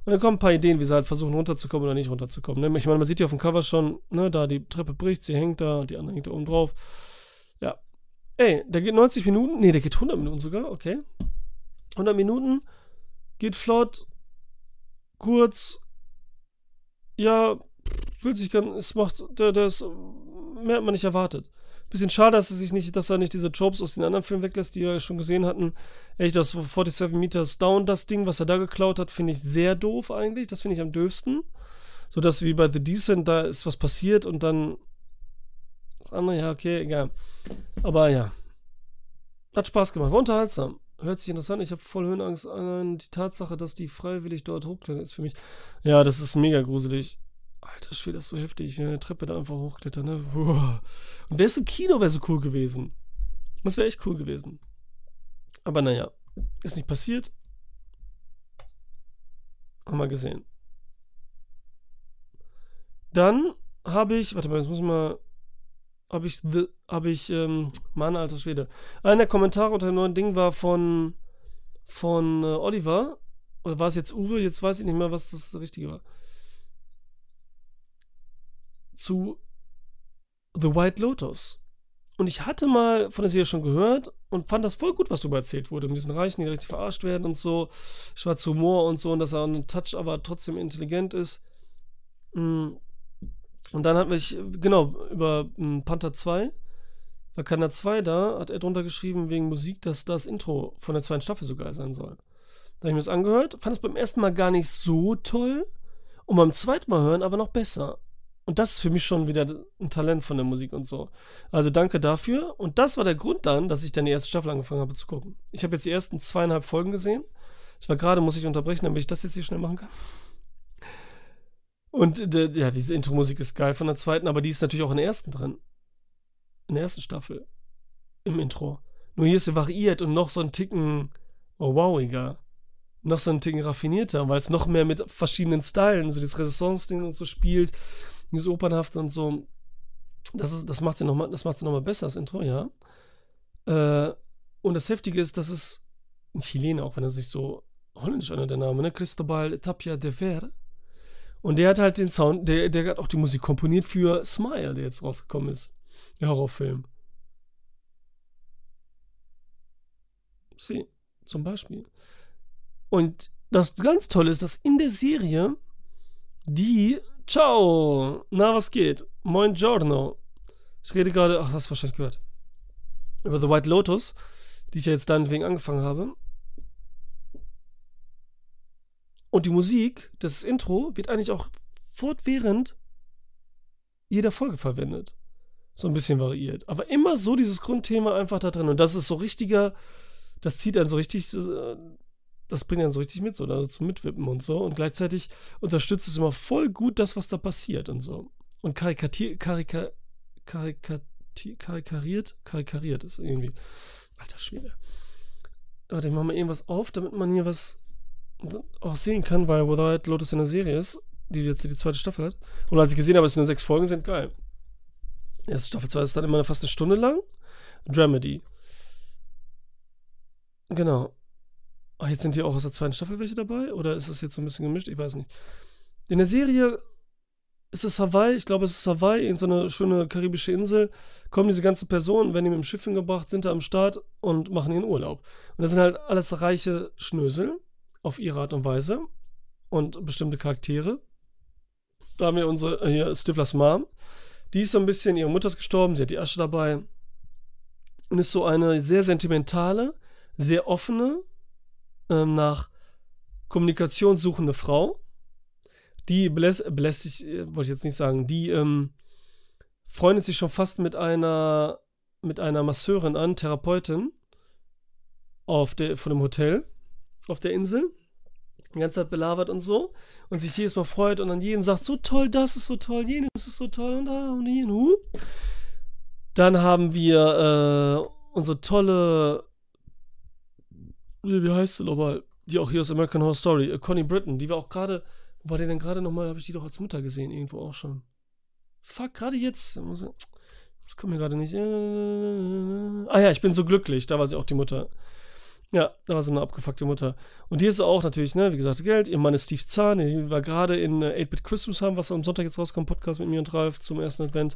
Und dann kommen ein paar Ideen, wie sie halt versuchen runterzukommen oder nicht runterzukommen. Ne? Ich meine, man sieht ja auf dem Cover schon, ne, da die Treppe bricht, sie hängt da die andere hängt da oben drauf. Ja. Ey, der geht 90 Minuten. Nee, der geht 100 Minuten sogar, okay. 100 Minuten geht flott, kurz, ja, fühlt sich ganz, es macht, der ist, mehr hat man nicht erwartet. Bisschen schade, dass er sich nicht, dass er nicht diese Tropes aus den anderen Filmen weglässt, die wir schon gesehen hatten. Echt, das 47 Meters Down, das Ding, was er da geklaut hat, finde ich sehr doof eigentlich. Das finde ich am döfsten. So dass wie bei The Decent, da ist was passiert und dann das andere, ja, okay, egal. Aber ja. Hat Spaß gemacht, war unterhaltsam. Hört sich interessant. Ich habe voll Höhenangst. Allein die Tatsache, dass die freiwillig dort hochklettern, ist für mich. Ja, das ist mega gruselig. Alter Schwede, das ist so heftig, wenn eine Treppe da einfach hochklettert, ne? Und der ist im Kino wäre so cool gewesen. Das wäre echt cool gewesen. Aber naja, ist nicht passiert. Haben wir gesehen. Dann habe ich, warte mal, jetzt muss ich mal habe ich, habe ich, ähm, Mann, alter Schwede. Einer der Kommentare unter dem neuen Ding war von, von äh, Oliver. Oder war es jetzt Uwe? Jetzt weiß ich nicht mehr, was das Richtige war. Zu The White Lotus. Und ich hatte mal von der Serie schon gehört und fand das voll gut, was darüber erzählt wurde. Mit diesen Reichen, die richtig verarscht werden und so. Schwarzer Humor und so. Und dass er einen Touch aber trotzdem intelligent ist. Mhm. Und dann hat mich, genau, über um, Panther 2, bei Kanada 2 da, hat er drunter geschrieben, wegen Musik, dass das Intro von der zweiten Staffel so geil sein soll. Da habe ich mir das angehört, fand es beim ersten Mal gar nicht so toll und beim zweiten Mal hören aber noch besser. Und das ist für mich schon wieder ein Talent von der Musik und so. Also danke dafür. Und das war der Grund dann, dass ich dann die erste Staffel angefangen habe zu gucken. Ich habe jetzt die ersten zweieinhalb Folgen gesehen. Ich war gerade, muss ich unterbrechen, damit ich das jetzt hier schnell machen kann. Und äh, ja, diese Intro-Musik ist geil von der zweiten, aber die ist natürlich auch in der ersten drin. In der ersten Staffel. Im Intro. Nur hier ist sie variiert und noch so ein Ticken oh, wowiger. Noch so ein Ticken raffinierter, weil es noch mehr mit verschiedenen Stylen, so das Renaissance-Ding und so spielt, dieses Opernhafte und so. Das, ist, das macht sie nochmal noch, besser, das Intro, ja. Äh, und das Heftige ist, dass es ein Chilene, auch wenn er sich so holländisch anhört, der Name, ne? Cristobal Tapia de Ver. Und der hat halt den Sound, der, der hat auch die Musik komponiert für Smile, der jetzt rausgekommen ist. Der Horrorfilm. Sie, zum Beispiel. Und das ganz Tolle ist, dass in der Serie die Ciao, na was geht? Moin Giorno. Ich rede gerade, ach, hast du wahrscheinlich gehört. Über The White Lotus, die ich ja jetzt deinetwegen angefangen habe. Und die Musik, das Intro, wird eigentlich auch fortwährend jeder Folge verwendet. So ein bisschen variiert. Aber immer so dieses Grundthema einfach da drin. Und das ist so richtiger, das zieht dann so richtig, äh, das bringt dann so richtig mit, so da zum Mitwippen und so. Und gleichzeitig unterstützt es immer voll gut das, was da passiert und so. Und karikatiert, karika, karikati, karikariert, karikariert ist irgendwie. Alter Schwede. Warte, ich mach mal irgendwas auf, damit man hier was auch sehen kann, weil Without Lotus in der Serie ist, die jetzt die zweite Staffel hat. Und als ich gesehen habe, es nur sechs Folgen sind, geil. Erste Staffel 2 ist dann immer fast eine Stunde lang. Dramedy. Genau. Ach, jetzt sind hier auch aus der zweiten Staffel welche dabei? Oder ist das jetzt so ein bisschen gemischt? Ich weiß nicht. In der Serie ist es Hawaii, ich glaube, es ist Hawaii, in so eine schöne karibische Insel, kommen diese ganzen Personen, werden die mit dem Schiff hingebracht, sind da am Start und machen ihren Urlaub. Und das sind halt alles reiche Schnösel auf ihre Art und Weise und bestimmte Charaktere. Da haben wir unsere, äh, hier, Stiflers Mom. Die ist so ein bisschen, ihre Mutter ist gestorben, sie hat die Asche dabei. Und ist so eine sehr sentimentale, sehr offene, ähm, nach Kommunikation suchende Frau, die belästigt, äh, wollte ich jetzt nicht sagen, die ähm, freundet sich schon fast mit einer, mit einer Masseurin an, Therapeutin, auf der, von dem Hotel auf der Insel. Die ganze Zeit belabert und so. Und sich jedes Mal freut und an jedem sagt, so toll, das ist so toll, jenes ist so toll und da und hier, hu. Dann haben wir äh, unsere tolle wie, heißt sie nochmal? Die auch hier aus American Horror Story, äh, Connie Britton, die war auch gerade, wo war die denn gerade nochmal, habe ich die doch als Mutter gesehen, irgendwo auch schon. Fuck, gerade jetzt. Das kommt mir gerade nicht. Ah ja, ich bin so glücklich, da war sie auch die Mutter. Ja, da war sie eine abgefuckte Mutter. Und die ist auch natürlich, ne, wie gesagt, Geld. Ihr Mann ist Steve Zahn, die war gerade in 8-Bit äh, Christmas haben, was am Sonntag jetzt rauskommt, Podcast mit mir und Ralf zum ersten Advent.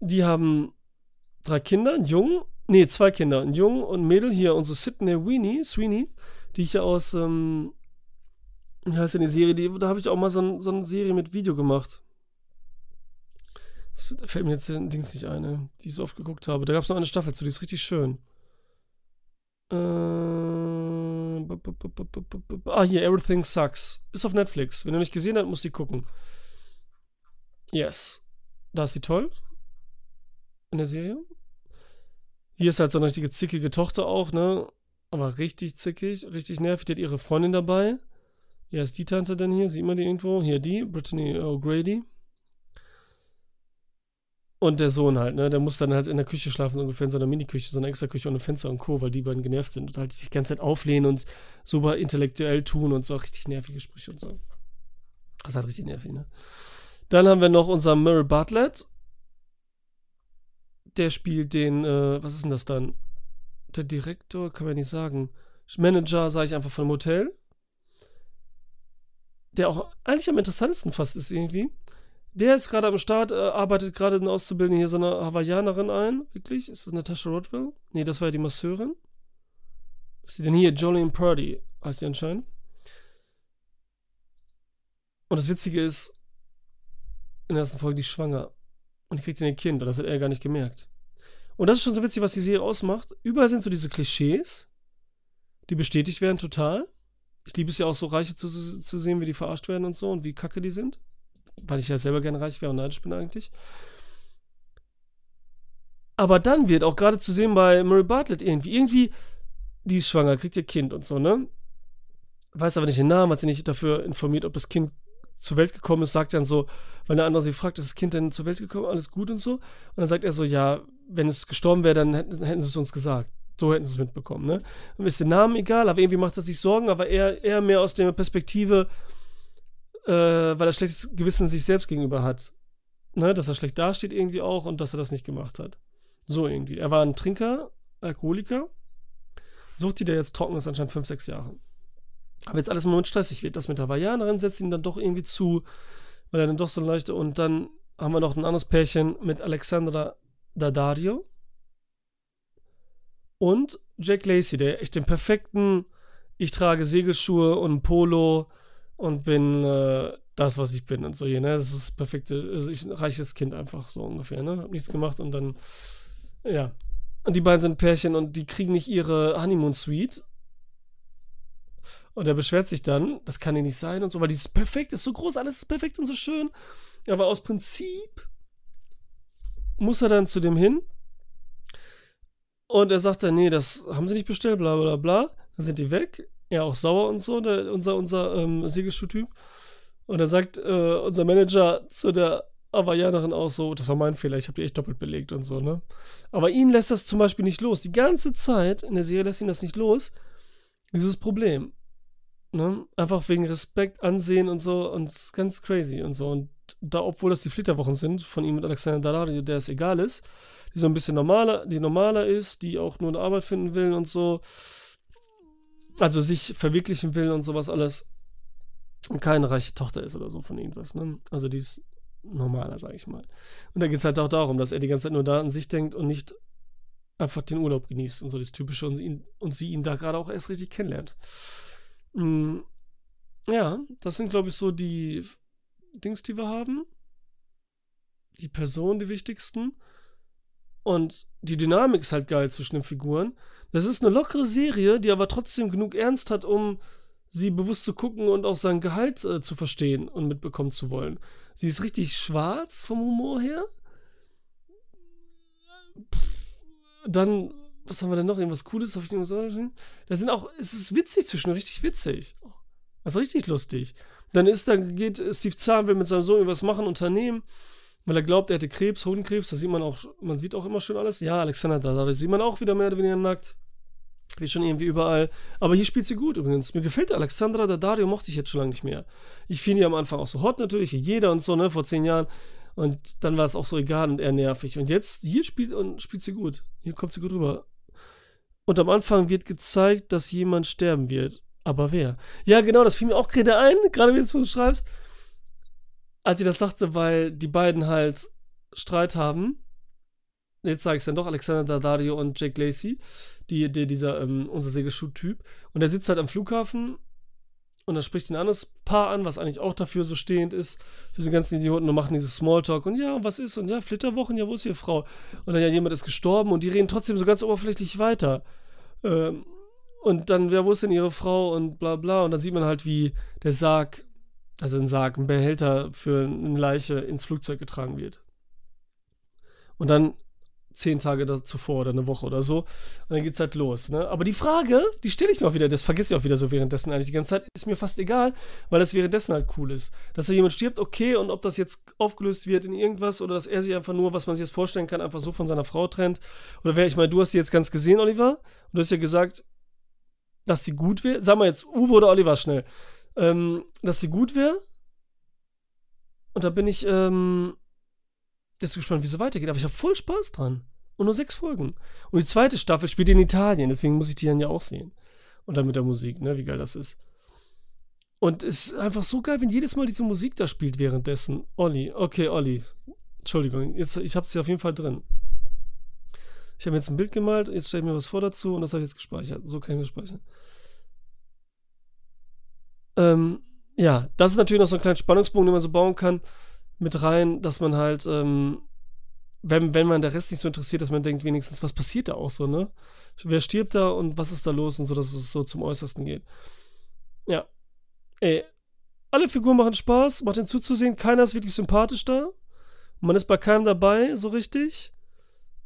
Die haben drei Kinder, einen Jungen Nee, zwei Kinder. Ein Jungen und ein Mädel. Hier unsere Sydney Weenie, Sweeney, die ich ja aus, ähm, wie heißt denn die Serie? Die, da habe ich auch mal so, so eine Serie mit Video gemacht. Das fällt mir jetzt den Dings nicht ein, ne? die ich so oft geguckt habe. Da gab es noch eine Staffel zu, die ist richtig schön. Äh, ah, hier, Everything Sucks. Ist auf Netflix. Wenn ihr nicht gesehen habt, musst ihr gucken. Yes. Da ist sie toll. In der Serie. Hier ist halt so eine richtige zickige Tochter auch, ne? Aber richtig zickig, richtig nervig. Die hat ihre Freundin dabei. Wie heißt die Tante denn hier? Sieht man die irgendwo? Hier die, Brittany O'Grady. Und der Sohn halt, ne? Der muss dann halt in der Küche schlafen, so ungefähr in so einer Miniküche, so einer extra Küche ohne Fenster und Co., weil die beiden genervt sind und halt sich die ganze Zeit auflehnen und super intellektuell tun und so richtig nervige Sprüche und so. Das ist halt richtig nervig, ne? Dann haben wir noch unser Murray Bartlett der spielt den, äh, was ist denn das dann? Der Direktor, kann man nicht sagen. Manager, sage ich einfach von dem Hotel. Der auch eigentlich am interessantesten fast ist irgendwie. Der ist gerade am Start, äh, arbeitet gerade in Auszubildende hier so eine Hawaiianerin ein. Wirklich? Ist das Natasha Rodwell? Nee, das war ja die Masseurin. Was ist sie denn hier? Jolene Purdy heißt sie anscheinend. Und das Witzige ist, in der ersten Folge, die schwanger. Und kriegt ein Kind. Und das hat er gar nicht gemerkt. Und das ist schon so witzig, was die Serie ausmacht. Überall sind so diese Klischees, die bestätigt werden total. Ich liebe es ja auch so, Reiche zu, zu sehen, wie die verarscht werden und so und wie kacke die sind. Weil ich ja selber gerne reich wäre und neidisch bin eigentlich. Aber dann wird auch gerade zu sehen bei Murray Bartlett irgendwie, irgendwie, die ist schwanger, kriegt ihr Kind und so, ne? Weiß aber nicht den Namen, hat sie nicht dafür informiert, ob das Kind zur Welt gekommen ist, sagt dann so, weil eine andere sie fragt, ist das Kind denn zur Welt gekommen, alles gut und so? Und dann sagt er so, ja, wenn es gestorben wäre, dann hätten, hätten sie es uns gesagt. So hätten sie es mitbekommen, ne? Dann ist der Name egal, aber irgendwie macht er sich Sorgen, aber eher, eher mehr aus der Perspektive, äh, weil er schlechtes Gewissen sich selbst gegenüber hat. Ne? Dass er schlecht dasteht irgendwie auch und dass er das nicht gemacht hat. So irgendwie. Er war ein Trinker, Alkoholiker. Sucht die, der jetzt trocken ist, anscheinend 5, 6 Jahre. Aber jetzt alles im Moment stressig wird. Das mit Hawaiianerin setzt ihn dann doch irgendwie zu, weil er dann doch so leichte. Und dann haben wir noch ein anderes Pärchen mit Alexandra Daddario und Jack Lacey, der echt den perfekten, ich trage Segelschuhe und Polo und bin äh, das, was ich bin und so hier, ne? Das ist das perfekte, also ich, ein reiches Kind einfach so ungefähr, ne? Hab nichts gemacht und dann, ja. Und die beiden sind Pärchen und die kriegen nicht ihre Honeymoon Suite. Und er beschwert sich dann, das kann ja nicht sein und so, weil dieses perfekt ist so groß, alles ist perfekt und so schön. Aber aus Prinzip muss er dann zu dem hin und er sagt dann, nee, das haben sie nicht bestellt, bla bla bla. Dann sind die weg. Er auch sauer und so, der, unser, unser ähm, Segelschuhtyp. Und dann sagt äh, unser Manager zu der Hawaiianerin auch so, das war mein Fehler, ich habe die echt doppelt belegt und so, ne? Aber ihn lässt das zum Beispiel nicht los. Die ganze Zeit in der Serie lässt ihn das nicht los. Dieses Problem. Ne? Einfach wegen Respekt, Ansehen und so und ganz crazy und so. Und da, obwohl das die Flitterwochen sind von ihm mit Alexander Dallario, der es egal ist, die so ein bisschen normaler, die normaler ist, die auch nur eine Arbeit finden will und so. Also sich verwirklichen will und sowas alles. Und keine reiche Tochter ist oder so von irgendwas, ne? Also die ist normaler, sag ich mal. Und da geht es halt auch darum, dass er die ganze Zeit nur da an sich denkt und nicht einfach den Urlaub genießt und so das Typische und, ihn, und sie ihn da gerade auch erst richtig kennenlernt. Mm, ja, das sind, glaube ich, so die Dings, die wir haben. Die Personen, die wichtigsten. Und die Dynamik ist halt geil zwischen den Figuren. Das ist eine lockere Serie, die aber trotzdem genug Ernst hat, um sie bewusst zu gucken und auch sein Gehalt äh, zu verstehen und mitbekommen zu wollen. Sie ist richtig schwarz vom Humor her. Dann, was haben wir denn noch? Irgendwas Cooles? Hab ich Da sind auch, es ist witzig zwischen, richtig witzig. Ist richtig lustig. Dann ist, dann geht Steve Zahn, will mit seinem Sohn irgendwas machen, Unternehmen weil er glaubt, er hätte Krebs, Hodenkrebs, das sieht man auch, man sieht auch immer schön alles. Ja, Alexander da, da sieht man auch wieder mehr oder weniger nackt. Wie schon irgendwie überall. Aber hier spielt sie gut übrigens. Mir gefällt Alexandra Daddario, mochte ich jetzt schon lange nicht mehr. Ich finde die am Anfang auch so hot natürlich, jeder und so, ne, vor zehn Jahren. Und dann war es auch so egal und eher nervig. Und jetzt, hier spielt, und spielt sie gut. Hier kommt sie gut rüber. Und am Anfang wird gezeigt, dass jemand sterben wird. Aber wer? Ja, genau, das fiel mir auch gerade ein, gerade wenn du es schreibst als sie das sagte, weil die beiden halt Streit haben. Jetzt sage ich es dann doch, Alexander Daddario und Jake Lacey, die, die, dieser, ähm, unser Segelschuh-Typ. Und er sitzt halt am Flughafen und dann spricht ein anderes Paar an, was eigentlich auch dafür so stehend ist, für so ganzen Idioten und machen dieses Smalltalk und ja, was ist und ja, Flitterwochen, ja, wo ist Ihre Frau? Und dann ja, jemand ist gestorben und die reden trotzdem so ganz oberflächlich weiter. Ähm, und dann, ja, wo ist denn Ihre Frau und bla bla. Und dann sieht man halt, wie der Sarg also ein Sarg, ein Behälter für eine Leiche ins Flugzeug getragen wird. Und dann zehn Tage zuvor oder eine Woche oder so. Und dann geht's halt los. Ne? Aber die Frage, die stelle ich mir auch wieder, das vergesse ich auch wieder so währenddessen eigentlich die ganze Zeit, ist mir fast egal, weil das währenddessen halt cool ist. Dass da jemand stirbt, okay, und ob das jetzt aufgelöst wird in irgendwas oder dass er sich einfach nur, was man sich jetzt vorstellen kann, einfach so von seiner Frau trennt. Oder wer, ich meine, du hast die jetzt ganz gesehen, Oliver, und du hast ja gesagt, dass sie gut wäre. Sag mal jetzt, Uwe oder Oliver schnell ähm, dass sie gut wäre. Und da bin ich ähm, jetzt gespannt, wie es weitergeht. Aber ich habe voll Spaß dran. Und nur sechs Folgen. Und die zweite Staffel spielt in Italien, deswegen muss ich die dann ja auch sehen. Und dann mit der Musik, ne, wie geil das ist. Und es ist einfach so geil, wenn jedes Mal diese Musik da spielt währenddessen. Olli, okay, Olli. Entschuldigung, jetzt, ich habe sie auf jeden Fall drin. Ich habe jetzt ein Bild gemalt, jetzt stelle ich mir was vor dazu und das habe ich jetzt gespeichert. So kann ich mir speichern. Ähm, ja, das ist natürlich noch so ein kleiner Spannungsbogen, den man so bauen kann, mit rein, dass man halt, ähm, wenn, wenn man der Rest nicht so interessiert, dass man denkt, wenigstens, was passiert da auch so, ne? Wer stirbt da und was ist da los und so, dass es so zum Äußersten geht. Ja. Ey, alle Figuren machen Spaß, macht den zuzusehen, keiner ist wirklich sympathisch da. Man ist bei keinem dabei, so richtig.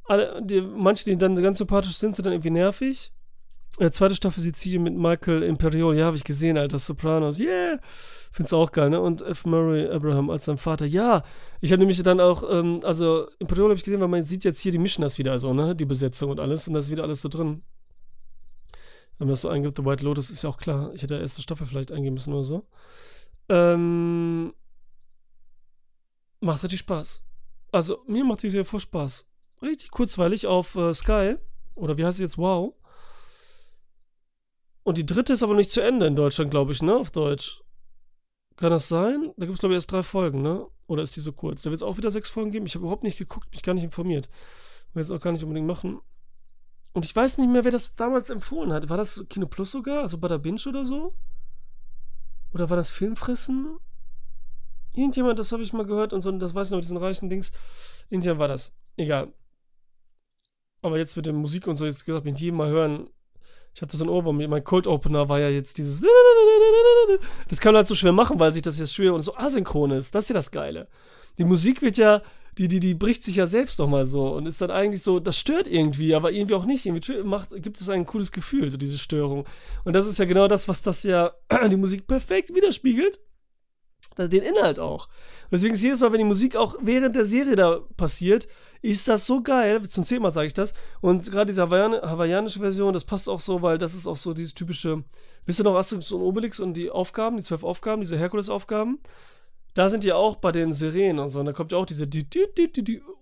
Alle, die, manche, die dann ganz sympathisch sind, sind dann irgendwie nervig. Äh, zweite Staffel Sizilien mit Michael Imperioli. Ja, habe ich gesehen, Alter. Sopranos. Yeah. Find's auch geil, ne? Und F. Murray Abraham als sein Vater. Ja. Ich habe nämlich dann auch, ähm, also Imperioli habe ich gesehen, weil man sieht jetzt hier, die mischen das wieder so, ne? Die Besetzung und alles. Und das ist wieder alles so drin. Wenn man das so eingibt, The White Lotus ist ja auch klar. Ich hätte erste Staffel vielleicht eingeben müssen oder so. Ähm, macht richtig Spaß. Also, mir macht die Serie voll Spaß. Richtig kurzweilig auf äh, Sky. Oder wie heißt es jetzt? Wow. Und die dritte ist aber nicht zu Ende in Deutschland, glaube ich, ne? Auf Deutsch. Kann das sein? Da gibt es, glaube ich, erst drei Folgen, ne? Oder ist die so kurz? Da wird es auch wieder sechs Folgen geben. Ich habe überhaupt nicht geguckt, mich gar nicht informiert. Will jetzt auch gar nicht unbedingt machen. Und ich weiß nicht mehr, wer das damals empfohlen hat. War das Kino Plus sogar? Also Bada Binge oder so? Oder war das Filmfressen? Irgendjemand, das habe ich mal gehört und so, das weiß ich noch, diesen reichen Dings. Irgendjemand war das. Egal. Aber jetzt mit der Musik und so, jetzt gesagt, mit jedem mal hören. Ich hatte so ein Ohrwurm. Mein Cold Opener war ja jetzt dieses. Das kann man halt so schwer machen, weil sich das jetzt schwer und so asynchron ist. Das ist ja das Geile. Die Musik wird ja die, die, die bricht sich ja selbst nochmal so und ist dann eigentlich so, das stört irgendwie, aber irgendwie auch nicht. Irgendwie macht, gibt es ein cooles Gefühl, so diese Störung. Und das ist ja genau das, was das ja die Musik perfekt widerspiegelt. Den Inhalt auch. Deswegen ist jedes Mal, wenn die Musik auch während der Serie da passiert, ist das so geil. Zum zehnten Mal sage ich das. Und gerade diese Hawaiian hawaiianische Version, das passt auch so, weil das ist auch so dieses typische, wisst ihr noch Asterix und Obelix und die Aufgaben, die zwölf Aufgaben, diese Herkules-Aufgaben? da sind ja auch bei den Sirenen und so, und da kommt ja auch diese,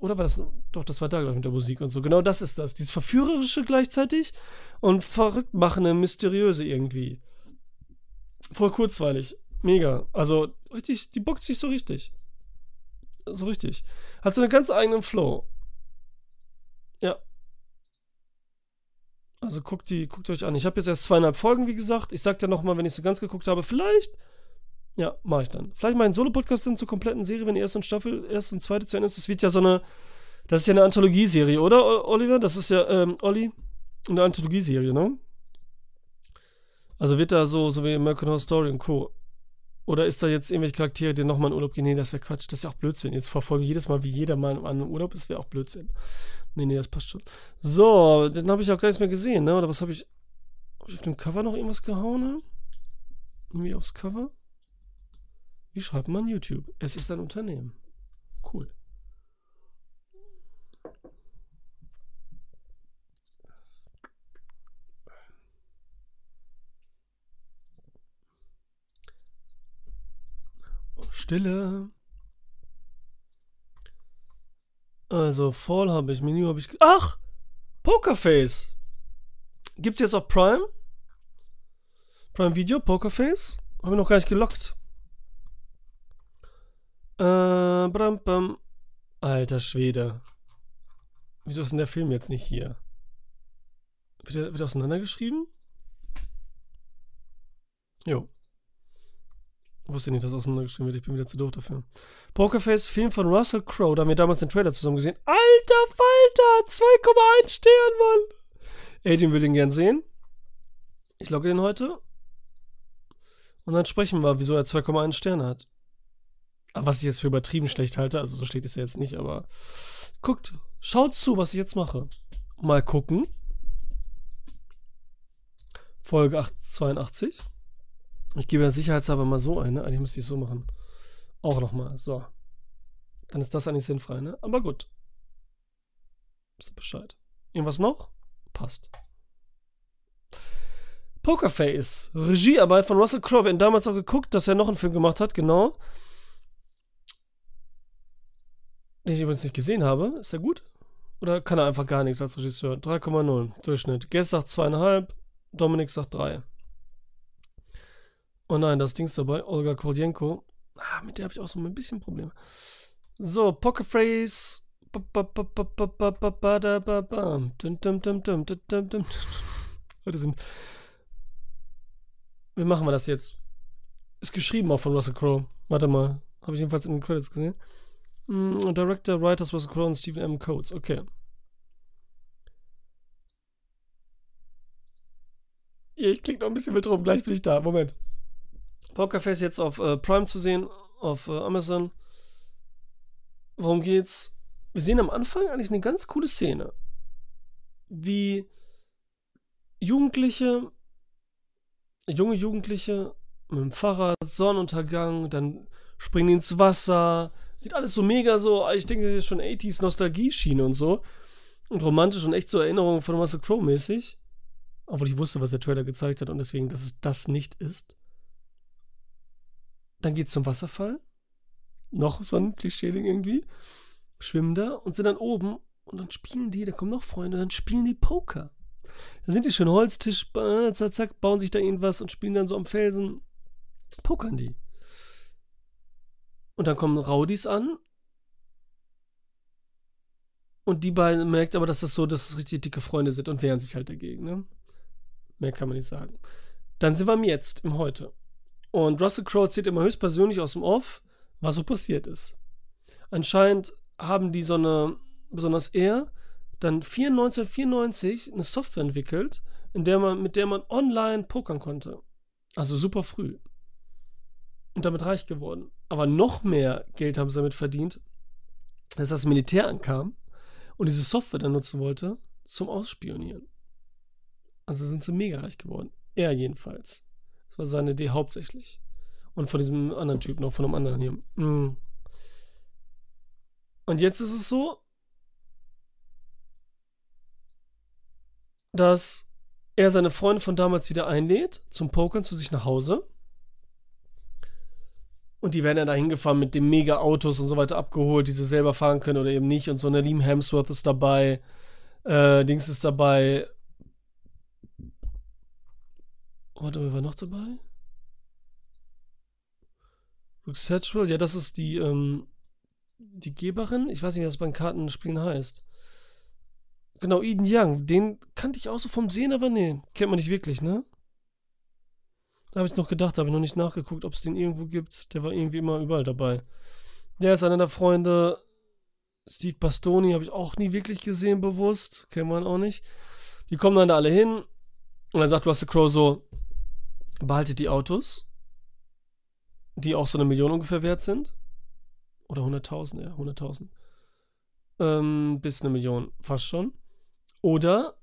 oder war das, doch, das war da, glaube ich, mit der Musik und so. Genau das ist das. Dieses Verführerische gleichzeitig und verrückt machende, mysteriöse irgendwie. Voll kurzweilig. Mega. Also, richtig, die bockt sich so richtig. So richtig. Hat so einen ganz eigenen Flow. Ja. Also guckt die, guckt euch an. Ich habe jetzt erst zweieinhalb Folgen, wie gesagt. Ich sag dir nochmal, wenn ich sie ganz geguckt habe, vielleicht ja, mache ich dann. Vielleicht mal einen Solo-Podcast dann zur kompletten Serie, wenn die erste und Staffel, erste und zweite zu Ende ist. Das wird ja so eine, das ist ja eine Anthologieserie, oder, Oliver? Das ist ja, ähm, Olli, eine Anthologieserie, ne? Also wird da so, so wie American Horror Story und Co. Oder ist da jetzt irgendwelche Charaktere, die nochmal in Urlaub gehen? Nee, das wäre Quatsch. Das ist ja auch Blödsinn. Jetzt verfolgen jedes Mal, wie jeder mal an einem Urlaub ist, wäre auch Blödsinn. Nee, nee, das passt schon. So, den habe ich auch gar nichts mehr gesehen, ne? Oder was habe ich. Habe ich auf dem Cover noch irgendwas gehauen, ne? Irgendwie aufs Cover? Wie schreibt man YouTube? Es ist ein Unternehmen. Cool. Stille. Also, Fall habe ich, Menü habe ich. Ach! Pokerface! Gibt's jetzt auf Prime? Prime Video, Pokerface? Habe ich noch gar nicht gelockt. Äh, bram, bram. Alter Schwede. Wieso ist denn der Film jetzt nicht hier? Wird, er, wird auseinandergeschrieben? Jo. Wusste nicht, dass auseinandergeschrieben wird. Ich bin wieder zu doof dafür. Pokerface, Film von Russell Crowe. Da haben wir damals den Trailer zusammen gesehen. Alter Falter! 2,1 Stern, Mann! Adrian will ihn gern sehen. Ich logge den heute. Und dann sprechen wir, wieso er 2,1 Sterne hat. Was ich jetzt für übertrieben schlecht halte, also so steht es ja jetzt nicht, aber guckt, schaut zu, was ich jetzt mache. Mal gucken. Folge 82. Ich gebe ja sicherheitshalber mal so eine. Eigentlich müsste ich so machen. Auch nochmal. So. Dann ist das eigentlich sinnfrei, ne? Aber gut. Wisst ihr Bescheid. Irgendwas noch? Passt. Pokerface. Regiearbeit von Russell Crowe. Wir haben damals auch geguckt, dass er noch einen Film gemacht hat, genau. den ich übrigens nicht gesehen habe. Ist er gut? Oder kann er einfach gar nichts als Regisseur? 3,0 Durchschnitt. Guest sagt 2,5, Dominik sagt 3. Oh nein, das Ding ist dabei. Olga Kordienko. Ah, mit der habe ich auch so ein bisschen Probleme. So, Pokerface. Heute sind. Wie machen wir das jetzt? Ist geschrieben auch von Russell Crowe. Warte mal. Habe ich jedenfalls in den Credits gesehen. Mm, Director, Writers Russell Crowe und Stephen M. Coates. Okay. Ich klicke noch ein bisschen mit rum, gleich bin ich da. Moment. Pokerface jetzt auf äh, Prime zu sehen, auf äh, Amazon. Worum geht's? Wir sehen am Anfang eigentlich eine ganz coole Szene. Wie Jugendliche, junge Jugendliche mit dem Fahrrad, Sonnenuntergang, dann springen die ins Wasser. Sieht alles so mega so, ich denke schon 80s Nostalgie-Schiene und so. Und romantisch und echt so Erinnerungen von Russell Crowe mäßig. Obwohl ich wusste, was der Trailer gezeigt hat und deswegen, dass es das nicht ist. Dann geht's zum Wasserfall. Noch so ein Klischee-Ding irgendwie. Schwimmen da und sind dann oben und dann spielen die, da kommen noch Freunde, dann spielen die Poker. Dann sind die schön Holztisch, zack, zack, bauen sich da irgendwas und spielen dann so am Felsen. Pokern die. Und dann kommen Raudis an. Und die beiden merkt aber, dass das so, dass es richtig dicke Freunde sind und wehren sich halt dagegen. Ne? Mehr kann man nicht sagen. Dann sind wir im Jetzt, im Heute. Und Russell Crowe erzählt immer höchstpersönlich aus dem Off, was so passiert ist. Anscheinend haben die so eine, besonders er, dann 1994 eine Software entwickelt, in der man, mit der man online pokern konnte. Also super früh. Und damit reich geworden. Aber noch mehr Geld haben sie damit verdient, dass das Militär ankam und diese Software dann nutzen wollte zum Ausspionieren. Also sind sie mega reich geworden. Er jedenfalls. War seine Idee hauptsächlich. Und von diesem anderen Typ noch, von einem anderen hier. Mm. Und jetzt ist es so, dass er seine Freunde von damals wieder einlädt zum Pokern zu sich nach Hause. Und die werden dann da hingefahren mit dem Mega-Autos und so weiter abgeholt, die sie selber fahren können oder eben nicht. Und so eine Liam Hemsworth ist dabei. Äh, Dings ist dabei. Warte, wer war noch dabei? Satchwell, ja, das ist die, ähm, die Geberin. Ich weiß nicht, was beim Kartenspielen heißt. Genau, Eden Young. Den kannte ich auch so vom Sehen, aber nee, kennt man nicht wirklich, ne? Da habe ich noch gedacht, habe ich noch nicht nachgeguckt, ob es den irgendwo gibt. Der war irgendwie immer überall dabei. Der ist einer der Freunde. Steve Bastoni habe ich auch nie wirklich gesehen, bewusst. Kennt man auch nicht. Die kommen dann da alle hin. Und dann sagt Russell Crowe so: Behaltet die Autos, die auch so eine Million ungefähr wert sind. Oder 100.000, ja, 100.000. Ähm, bis eine Million, fast schon. Oder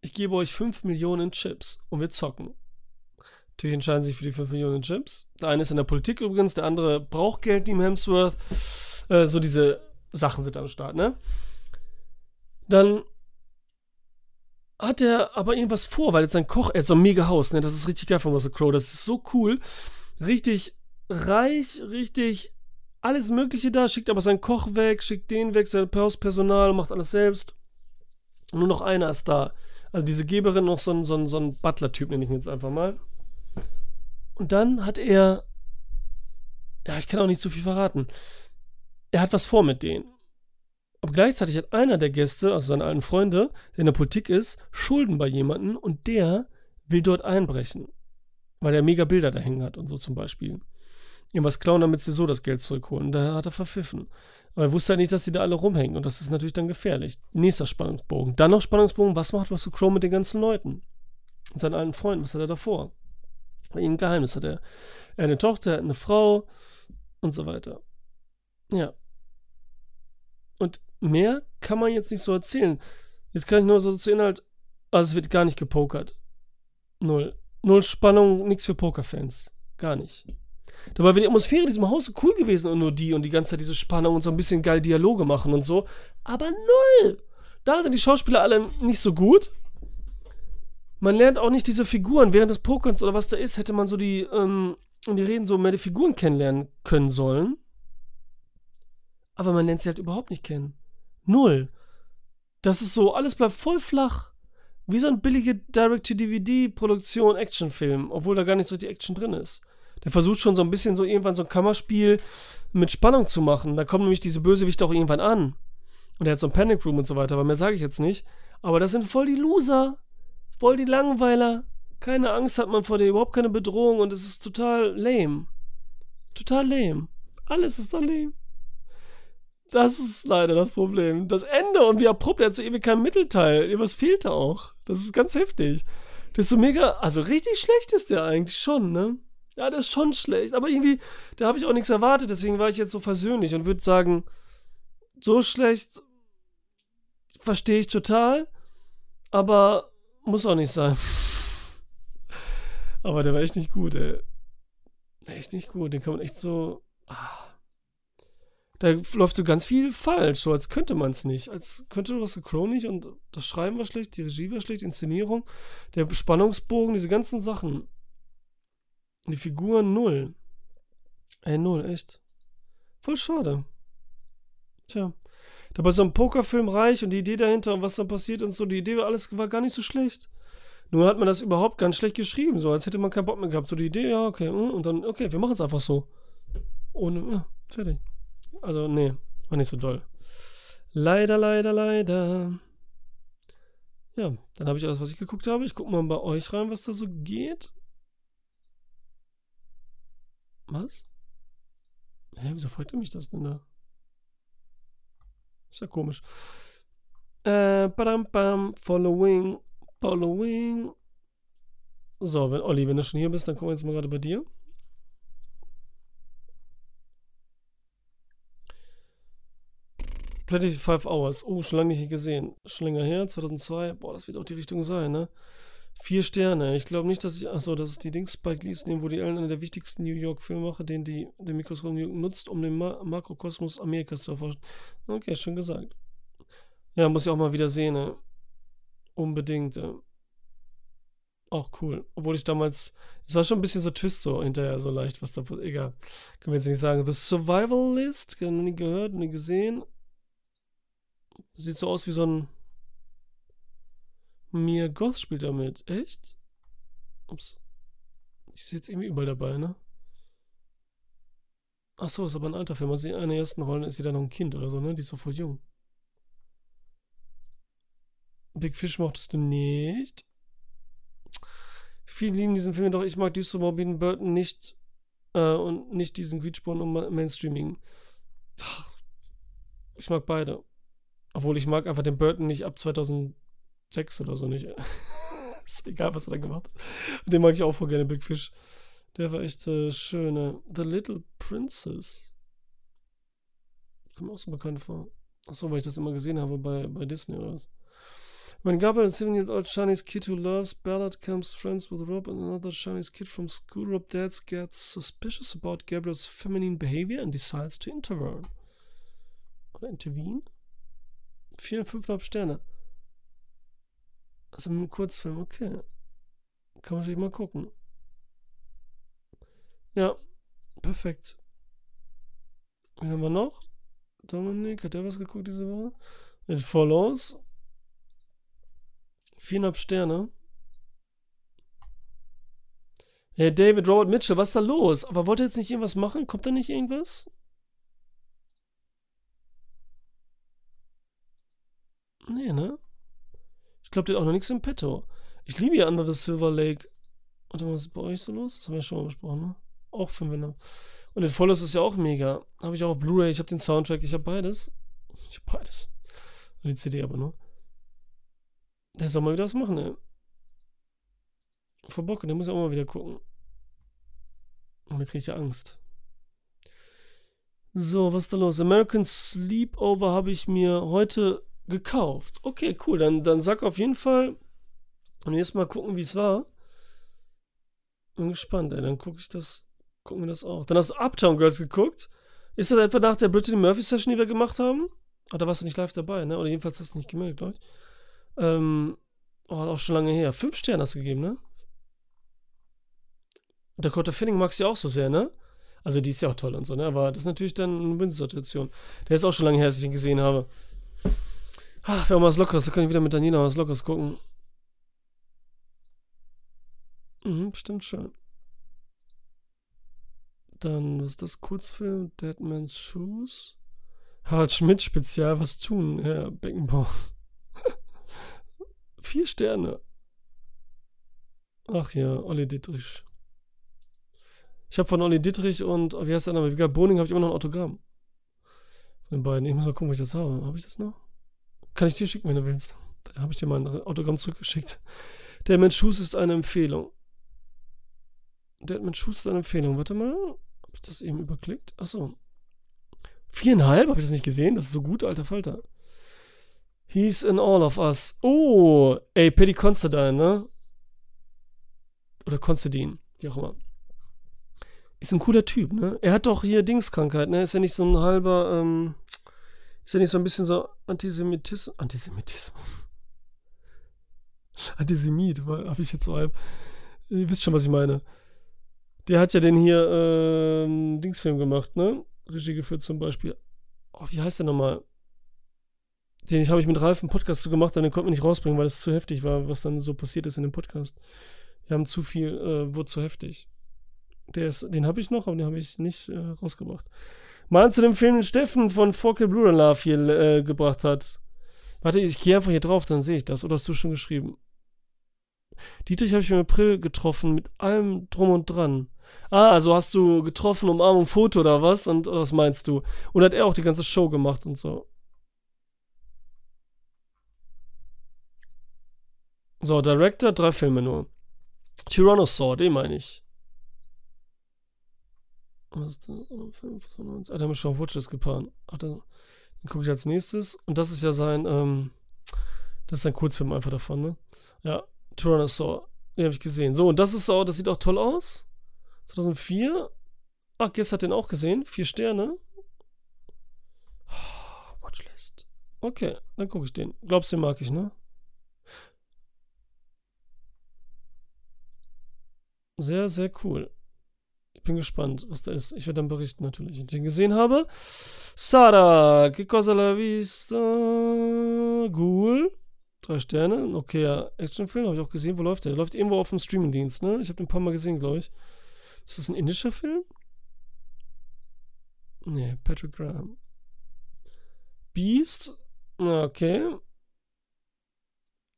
ich gebe euch 5 Millionen Chips und wir zocken. Natürlich entscheiden sich für die 5 Millionen Chips. Der eine ist in der Politik übrigens, der andere braucht Geld, Team Hemsworth. Äh, so diese Sachen sind am Start, ne? Dann hat er aber irgendwas vor, weil jetzt sein Koch, er hat so ein mega Haus, ne? Das ist richtig geil von Russell Crowe. Das ist so cool. Richtig reich, richtig alles Mögliche da, schickt aber seinen Koch weg, schickt den weg, sein Hauspersonal, macht alles selbst. Nur noch einer ist da. Also diese Geberin, noch so ein, so ein, so ein Butler-Typ, nenne ich ihn jetzt einfach mal. Und dann hat er. Ja, ich kann auch nicht zu viel verraten. Er hat was vor mit denen. Aber gleichzeitig hat einer der Gäste, also seine alten Freunde, der in der Politik ist, Schulden bei jemandem und der will dort einbrechen. Weil er mega Bilder da hängen hat und so zum Beispiel. Irgendwas klauen, damit sie so das Geld zurückholen. Da hat er verpfiffen. Aber er wusste halt nicht, dass die da alle rumhängen. Und das ist natürlich dann gefährlich. Nächster Spannungsbogen. Dann noch Spannungsbogen, was macht Russell Crowe mit den ganzen Leuten? Und seinen alten Freunden, was hat er davor? Ihnen Geheimnis hat er. Er hat eine Tochter, er hat eine Frau und so weiter. Ja. Und mehr kann man jetzt nicht so erzählen. Jetzt kann ich nur so zu Inhalt. Also es wird gar nicht gepokert. Null. Null Spannung, nichts für Pokerfans. Gar nicht. Dabei wäre die Atmosphäre in diesem Haus so cool gewesen und nur die und die ganze Zeit diese Spannung und so ein bisschen geil Dialoge machen und so. Aber null! Da sind die Schauspieler alle nicht so gut. Man lernt auch nicht diese Figuren. Während des Pokerns oder was da ist, hätte man so die, ähm, die Reden so mehr die Figuren kennenlernen können sollen. Aber man lernt sie halt überhaupt nicht kennen. Null. Das ist so, alles bleibt voll flach. Wie so ein billige Direct-to-DVD-Produktion Actionfilm, obwohl da gar nicht so die Action drin ist der versucht schon so ein bisschen so irgendwann so ein Kammerspiel mit Spannung zu machen. Da kommen nämlich diese Bösewichte auch irgendwann an. Und er hat so ein Panic Room und so weiter, aber mehr sage ich jetzt nicht. Aber das sind voll die Loser. Voll die Langweiler. Keine Angst hat man vor dir, überhaupt keine Bedrohung und es ist total lame. Total lame. Alles ist da lame. Das ist leider das Problem. Das Ende und wie abrupt, er hat so ewig keinen Mittelteil. Was fehlt da auch? Das ist ganz heftig. Das ist so mega, also richtig schlecht ist der eigentlich schon, ne? Ja, das ist schon schlecht. Aber irgendwie, da habe ich auch nichts erwartet. Deswegen war ich jetzt so versöhnlich und würde sagen, so schlecht verstehe ich total. aber muss auch nicht sein. aber der war echt nicht gut, ey. Echt nicht gut. Den kann man echt so. Ah. Da läuft so ganz viel falsch, so als könnte man es nicht. Als könnte Russell Crowe nicht und das Schreiben war schlecht, die Regie war schlecht, die Inszenierung, der Spannungsbogen, diese ganzen Sachen. Die Figuren null. Ey, null, echt. Voll schade. Tja. Da bei so einem Pokerfilm reich und die Idee dahinter und was dann passiert und so, die Idee war alles war gar nicht so schlecht. Nur hat man das überhaupt ganz schlecht geschrieben, so als hätte man keinen Bock mehr gehabt. So die Idee, ja, okay, hm, und dann, okay, wir machen es einfach so. Ohne, ja, fertig. Also, nee, war nicht so doll. Leider, leider, leider. Ja, dann habe ich alles, was ich geguckt habe. Ich gucke mal bei euch rein, was da so geht. Was? Hä, wieso ihr mich das denn da? Ist ja komisch. Äh, badam, bam, following, following. So, wenn Olli, wenn du schon hier bist, dann gucken wir jetzt mal gerade bei dir. 25 Hours. Oh, schon lange nicht gesehen. Schon länger her, 2002. Boah, das wird auch die Richtung sein, ne? Vier Sterne. Ich glaube nicht, dass ich. Achso, das ist die Dings Spike Lee nehmen, wo die Allen einer der wichtigsten New York Filmemacher, den die der Mikroskop nutzt, um den Ma Makrokosmos Amerikas zu erforschen. Okay, schon gesagt. Ja, muss ich auch mal wieder sehen, ne? Unbedingt. Ja. Auch cool. Obwohl ich damals. Es war schon ein bisschen so Twist so hinterher, so leicht, was da. Egal. Können wir jetzt nicht sagen. The Survival List. Noch nie gehört, nie gesehen. Sieht so aus wie so ein. Mia Goth spielt damit. Echt? Ups. Die ist jetzt irgendwie überall dabei, ne? Achso, ist aber ein alter Film. Also in einer ersten Rolle ist sie dann noch ein Kind oder so, ne? Die ist so voll jung. Big Fish mochtest du nicht. Viele lieben diesen Film, doch ich mag Düster Morbin Burton nicht äh, und nicht diesen Greedsporn und Mainstreaming. Ich mag beide. Obwohl ich mag einfach den Burton nicht ab 2006 oder so nicht. ist egal, was er da gemacht hat. Den mag ich auch voll gerne, Big Fish. Der war echt äh, schön. The Little Princess. Kommt mir auch so bekannt vor. Achso, weil ich das immer gesehen habe bei, bei Disney oder was. When Gabriel, a seven-year-old Chinese kid who loves Ballard, comes friends with Rob and another Chinese kid from school, Rob dad gets suspicious about Gabriel's feminine behavior and decides to intervene. Oder intervene? Vier, fünfeinhalb Sterne. Also einem Kurzfilm, okay. Kann man sich mal gucken. Ja, perfekt. Wen haben wir noch? Dominik, hat der was geguckt diese Woche? It Follows. Viereinhalb Sterne. Hey, David Robert Mitchell, was ist da los? Aber wollt ihr jetzt nicht irgendwas machen? Kommt da nicht irgendwas? Nee, ne? Ich glaube, der hat auch noch nichts im Petto. Ich liebe ja Under the Silver Lake. Warte mal, was ist bei euch so los? Das haben wir schon mal besprochen, ne? Auch fünf Wände. Und den Follows ist ja auch mega. Habe ich auch auf Blu-ray, ich habe den Soundtrack, ich habe beides. Ich habe beides. Die CD aber nur. Der soll mal wieder was machen, ey. Vor Bock, der muss ja auch mal wieder gucken. Und dann kriege ich ja Angst. So, was ist da los? American Sleepover habe ich mir heute gekauft. Okay, cool. Dann, dann sag auf jeden Fall. Und jetzt mal gucken, wie es war. Bin gespannt, ey. Dann gucke ich das. Gucken wir das auch. Dann hast du Uptown Girls geguckt. Ist das etwa nach der Brittany Murphy Session, die wir gemacht haben? Ah, da warst du nicht live dabei, ne? Oder jedenfalls hast du nicht gemeldet, glaube ich. Ähm, oh, auch schon lange her. Fünf Sterne hast du gegeben, ne? Dakota Finning magst du ja auch so sehr, ne? Also die ist ja auch toll und so, ne? Aber das ist natürlich dann eine Win-Situation. Der ist auch schon lange her, dass ich ihn gesehen habe. Ach, wir haben was Lockeres, da können wir wieder mit Daniela was Lockeres gucken. Mhm, stimmt schon. Dann, was ist das? Kurzfilm? Dead Man's Shoes? Harald Schmidt Spezial, was tun, Herr Beckenbauer? Vier Sterne. Ach ja, Olli Dittrich. Ich habe von Olli Dittrich und, wie heißt der Name? Vika Boning habe ich immer noch ein Autogramm. Von den beiden. Ich muss mal gucken, wo ich das habe. Habe ich das noch? Kann ich dir schicken, wenn du willst. Da habe ich dir mal ein Autogramm zurückgeschickt. Der Mensch Schuss ist eine Empfehlung. Der Mensch Schuss ist eine Empfehlung. Warte mal. Habe ich das eben überklickt? Achso. Viereinhalb? Habe ich das nicht gesehen? Das ist so gut, alter Falter. He's in all of us. Oh, ey, Paddy Considine, ne? Oder Considine, wie auch immer. Ist ein cooler Typ, ne? Er hat doch hier Dingskrankheit, ne? Ist ja nicht so ein halber, ähm, ist ja nicht so ein bisschen so Antisemitismus. Antisemitismus. Antisemit, habe ich jetzt so halb. Ihr wisst schon, was ich meine. Der hat ja den hier, ähm, Dingsfilm gemacht, ne? Regie geführt zum Beispiel. Oh, wie heißt der nochmal? Den habe ich mit Ralf einen Podcast zu gemacht, den konnten wir nicht rausbringen, weil es zu heftig war, was dann so passiert ist in dem Podcast. Wir haben zu viel, äh, wurde zu heftig. Der ist, den habe ich noch, aber den habe ich nicht äh, rausgebracht. Mal zu dem Film, den Steffen von Forkel Blue Love hier äh, gebracht hat. Warte, ich gehe einfach hier drauf, dann sehe ich das. Oder hast du schon geschrieben? Dietrich habe ich im April getroffen, mit allem drum und dran. Ah, also hast du getroffen, Umarmung, Foto oder was? Und was meinst du? Und hat er auch die ganze Show gemacht und so. So, Director, drei Filme nur. Tyrannosaur, den meine ich. Was ist das? Ah, der hat mir schon auf Watchlist gepaart. Ach, den gucke ich als nächstes. Und das ist ja sein, ähm, das ist ein Kurzfilm einfach davon, ne? Ja, Tyrannosaur. Den habe ich gesehen. So, und das ist auch, das sieht auch toll aus. 2004. Ach, Guess hat den auch gesehen. Vier Sterne. Oh, Watchlist. Okay, dann gucke ich den. Glaubst du, den mag ich, ne? Sehr, sehr cool. Bin gespannt, was da ist. Ich werde dann berichten, natürlich, wenn ich den gesehen habe. Sada, que cosa la vista? Ghoul. Drei Sterne. Okay, okayer Actionfilm, habe ich auch gesehen. Wo läuft der? Der läuft irgendwo auf dem Streamingdienst, ne? Ich habe den ein paar Mal gesehen, glaube ich. Ist das ein indischer Film? Nee, Patrick Graham. Beast? Okay.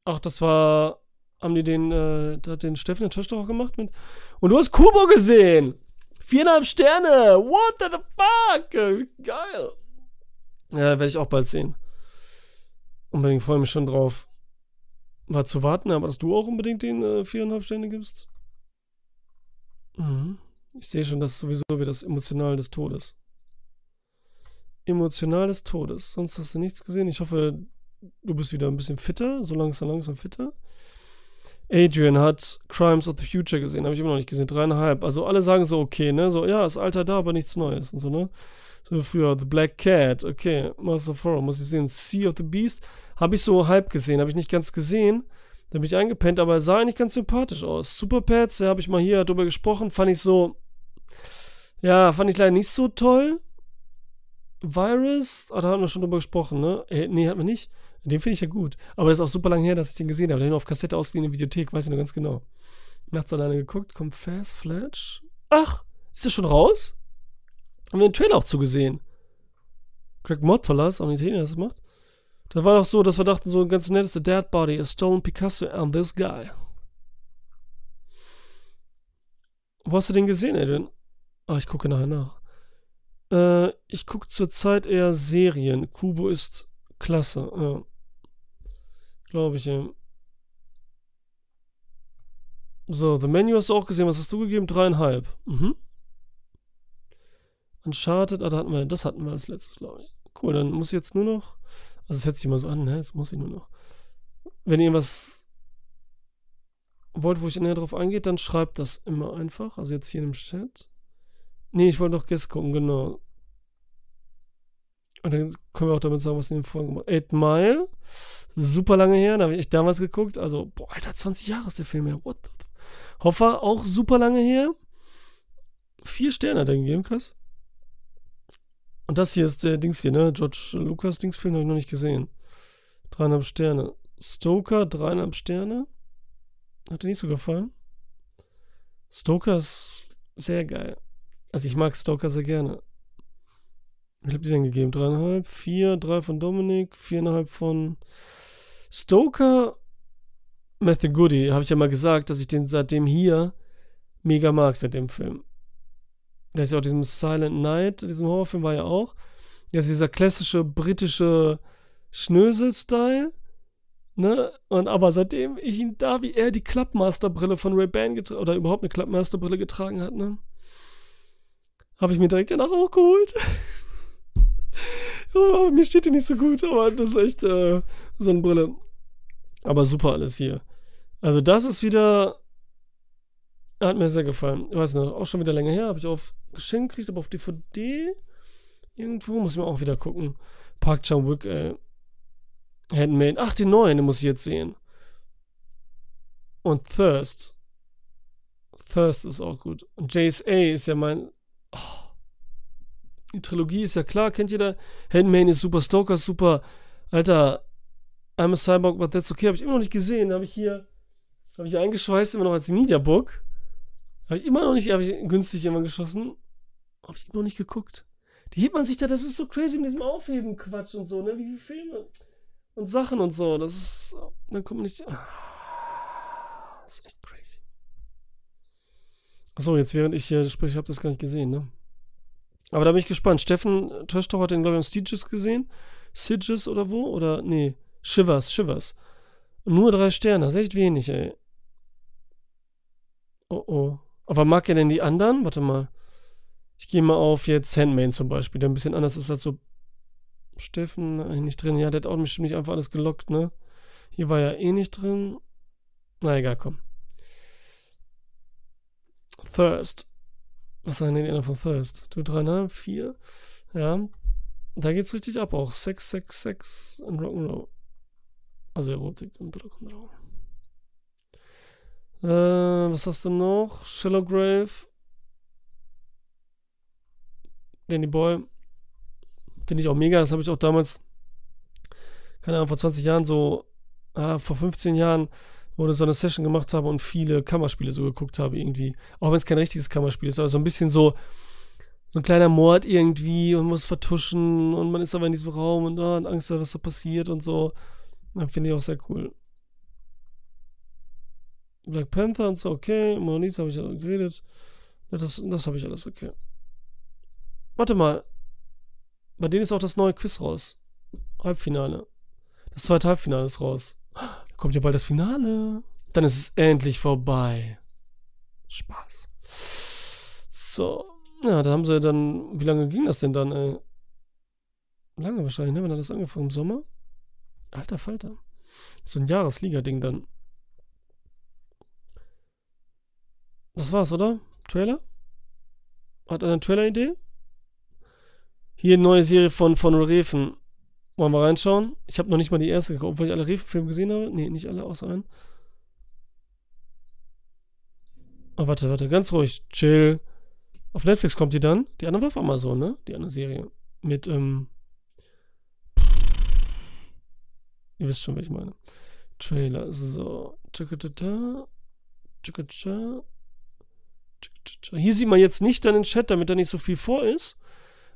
Ach, das war. Haben die den, äh, da hat den Steffen der Töchter auch gemacht mit. Und du hast Kubo gesehen! Viereinhalb Sterne! What the fuck? Geil! Ja, werde ich auch bald sehen. Unbedingt freue mich schon drauf. War zu warten, aber dass du auch unbedingt den äh, viereinhalb Sterne gibst. Mhm. Ich sehe schon, dass sowieso wie das Emotional des Todes. Emotional des Todes. Sonst hast du nichts gesehen. Ich hoffe, du bist wieder ein bisschen fitter, so langsam, langsam fitter. Adrian hat Crimes of the Future gesehen, habe ich immer noch nicht gesehen, dreieinhalb. Also alle sagen so, okay, ne, so, ja, ist Alter da, aber nichts Neues und so, ne. So früher, The Black Cat, okay, Master of Horror, muss ich sehen. Sea of the Beast, habe ich so halb gesehen, habe ich nicht ganz gesehen. Da bin ich eingepennt, aber er sah eigentlich ganz sympathisch aus. Superpads, da habe ich mal hier drüber gesprochen, fand ich so, ja, fand ich leider nicht so toll. Virus, ah, da haben wir schon drüber gesprochen, ne? Äh, nee, hat man nicht. Den finde ich ja gut. Aber das ist auch super lange her, dass ich den gesehen habe. Den auf Kassette ausgeliehen in der Videothek, weiß ich noch ganz genau. Nachts alleine geguckt, kommt Fast Flash. Ach, ist der schon raus? Haben wir den Trailer auch zugesehen. Greg Mottolas, auch ein Italiener, das macht. Da war doch so, dass wir dachten, so ein ganz nettes A Dead Body, a stolen Picasso and this guy. Wo hast du den gesehen, Adrian? Ah, ich gucke nachher nach. Äh, ich gucke zurzeit eher Serien. Kubo ist klasse, ja. Glaube ich, ja. So, The Menu hast du auch gesehen. Was hast du gegeben? Dreieinhalb. Mhm. Uncharted, ah, da hatten wir, das hatten wir als letztes, glaube ich. Cool, dann muss ich jetzt nur noch. Also, es hört sich immer so an, ne? Jetzt muss ich nur noch. Wenn ihr was wollt, wo ich näher drauf eingehe, dann schreibt das immer einfach. Also, jetzt hier im Chat. Nee, ich wollte noch Guest gucken, genau. Und dann können wir auch damit sagen, was in den Folgen gemacht Eight Mile. Super lange her, da habe ich echt damals geguckt. Also, boah, Alter, 20 Jahre ist der Film her. What the Hoffer, auch super lange her. Vier Sterne hat er gegeben, krass. Und das hier ist der Dings hier, ne? George Lucas Dingsfilm habe ich noch nicht gesehen. Dreieinhalb Sterne. Stoker, dreieinhalb Sterne. Hat dir nicht so gefallen? Stoker ist sehr geil. Also ich mag Stoker sehr gerne. Wie habt ihr denn gegeben? Dreieinhalb, vier, drei von Dominik, viereinhalb von Stoker. Matthew Goody, habe ich ja mal gesagt, dass ich den seitdem hier mega mag, seit dem Film. Der ist ja auch diesem Silent Night, diesem Horrorfilm war ja auch. Der ist dieser klassische britische Schnösel-Style. Ne? Und aber seitdem ich ihn da, wie er die Clubmaster-Brille von Ray-Ban getragen oder überhaupt eine Clubmaster-Brille getragen hat, ne? Habe ich mir direkt danach auch geholt. Oh, mir steht die nicht so gut, aber das ist echt äh, Sonnenbrille. Aber super alles hier. Also das ist wieder. Hat mir sehr gefallen. Ich weiß nicht, auch schon wieder länger her. Habe ich auf Geschenk gekriegt, aber auf DVD. Irgendwo muss ich mir auch wieder gucken. Park Chan-wook, äh. Handmade. Ach, den neuen, den muss ich jetzt sehen. Und Thirst. Thirst ist auch gut. Und JSA ist ja mein. Die Trilogie ist ja klar, kennt jeder. Handmaid ist super, Stoker super. Alter, I'm a Cyborg, but that's okay. Habe ich immer noch nicht gesehen. Habe ich hier. Habe ich eingeschweißt, immer noch als Mediabook. Habe ich immer noch nicht, habe ich günstig immer geschossen. Habe ich immer noch nicht geguckt. Die hebt man sich da, das ist so crazy mit diesem Aufheben-Quatsch und so, ne? Wie viele Filme und Sachen und so. Das ist. Dann kommt man nicht. Ah, das ist echt crazy. Achso, jetzt während ich hier spreche, ich habe das gar nicht gesehen, ne? Aber da bin ich gespannt. Steffen Töschtoch hat den, glaube ich, am Stooges gesehen. Sidges oder wo? Oder, nee, Shivers, Shivers. Nur drei Sterne, das ist echt wenig, ey. Oh, oh. Aber mag er denn die anderen? Warte mal. Ich gehe mal auf jetzt Handmaid zum Beispiel, der ein bisschen anders ist als so Steffen äh, nicht drin. Ja, der hat auch bestimmt nicht einfach alles gelockt, ne? Hier war ja eh nicht drin. Na egal, komm. Thirst. Was sagen denn die von Thirst? Du dreieinhalb, vier? Ja. Da geht's richtig ab auch. Sex, Sex, Sex und Rock'n'Roll. Also Erotik und Rock'n'Roll. Äh, was hast du noch? Shallow Grave. Danny Boy. Finde ich auch mega. Das habe ich auch damals, keine Ahnung, vor 20 Jahren so, ah, vor 15 Jahren, ich so eine Session gemacht habe und viele Kammerspiele so geguckt habe irgendwie. Auch wenn es kein richtiges Kammerspiel ist, aber so ein bisschen so, so ein kleiner Mord irgendwie und muss vertuschen und man ist aber in diesem Raum und oh, hat Angst, was da passiert und so. Finde ich auch sehr cool. Black Panther und so, okay. Mona Lisa habe ich ja geredet. Das, das habe ich alles okay. Warte mal. Bei denen ist auch das neue Quiz raus. Halbfinale. Das zweite Halbfinale ist raus. Kommt ja bald das Finale. Dann ist es endlich vorbei. Spaß. So. Ja, da haben sie dann. Wie lange ging das denn dann, ey? Lange wahrscheinlich, ne? Wann hat das angefangen? Im Sommer? Alter Falter. So ein Jahresliga-Ding dann. Das war's, oder? Trailer? Hat eine Trailer-Idee? Hier eine neue Serie von, von Refen. Wollen wir reinschauen? Ich habe noch nicht mal die erste geguckt, obwohl ich alle Refen-Filme gesehen habe. Nee, nicht alle, außer einen. Oh, warte, warte, ganz ruhig. Chill. Auf Netflix kommt die dann. Die andere war auf Amazon, ne? Die andere Serie. Mit, ähm. Ihr wisst schon, was ich meine. Trailer. So. Hier sieht man jetzt nicht dann den Chat, damit da nicht so viel vor ist.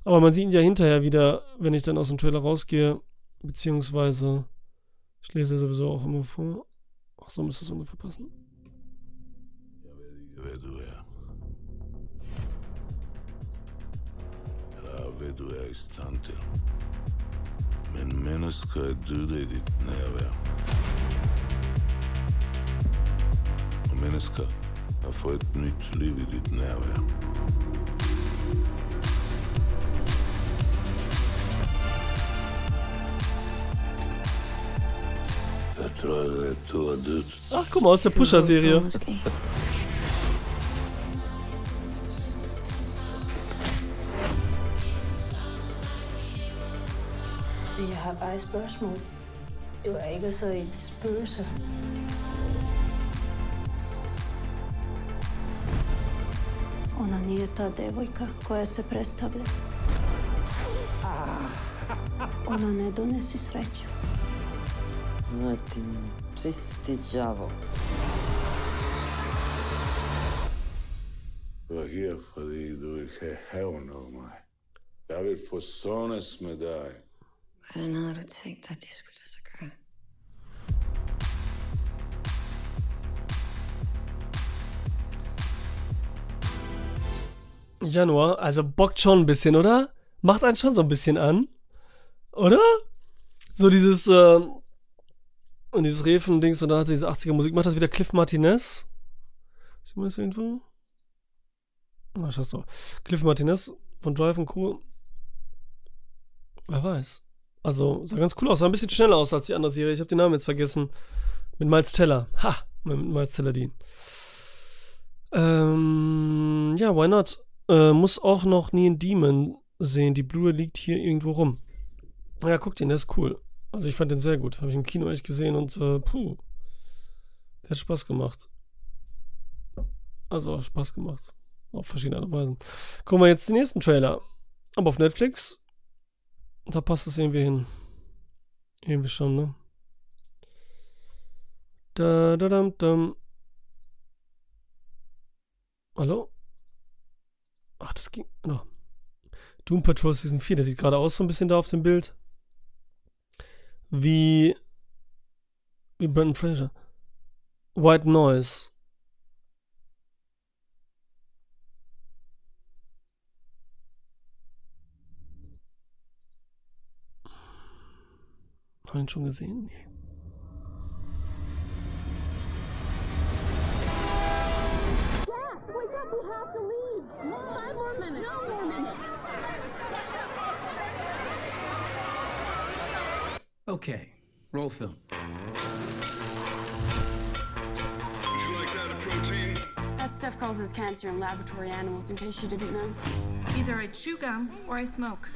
Aber man sieht ihn ja hinterher wieder, wenn ich dann aus dem Trailer rausgehe. Beziehungsweise, ich lese sowieso auch immer vor. Ach, so müsste es ungefähr passen. är istante. Men människa är döda i ditt närvaro. Och människa har fått ett nytt liv i ditt närvaro. Ach, guck mal, aus der Pusher-Serie. Jeg har bare et spørgsmål. Det var ikke så et spøgelse. Ona nije ta devojka koja se predstavlja. Ona ne donesi sreću. Ma du vill ha hävn av mig. Jag vill försonas med dig. Det något du tänkte att jag skulle säga? Januar, also bockt schon ein bisschen, oder? Macht einen schon so ein bisschen an. Oder? So dieses, äh, und dieses Refen-Dings, und da hat diese 80er Musik, macht das wieder Cliff Martinez. Sieht man das irgendwo? Ah, schau du. Cliff Martinez von Drive und Co. Wer weiß. Also, sah ganz cool aus. Sah ein bisschen schneller aus als die andere Serie. Ich habe den Namen jetzt vergessen. Mit Miles Teller. Ha! Mit Miles Teller Dean. Ähm, ja, why not? Äh, muss auch noch nie ein Demon sehen. Die Blu-ray liegt hier irgendwo rum. Ja, guck den, der ist cool. Also ich fand den sehr gut. Habe ich im Kino echt gesehen und äh, puh. Der hat Spaß gemacht. Also Spaß gemacht. Auf verschiedene Weisen. Gucken wir jetzt den nächsten Trailer. Aber auf Netflix. Da passt es irgendwie hin. Irgendwie schon, ne? Da, da, dam, dam. Hallo? Ach, das ging. No. Doom Patrol Season 4, der sieht gerade aus so ein bisschen da auf dem Bild. Wie. Wie Brandon Fraser. White Noise. Haben wir ihn schon gesehen? Nee. Okay, roll film. Would you like that a protein? That stuff causes cancer in laboratory animals, in case you didn't know. Either I chew gum or I smoke.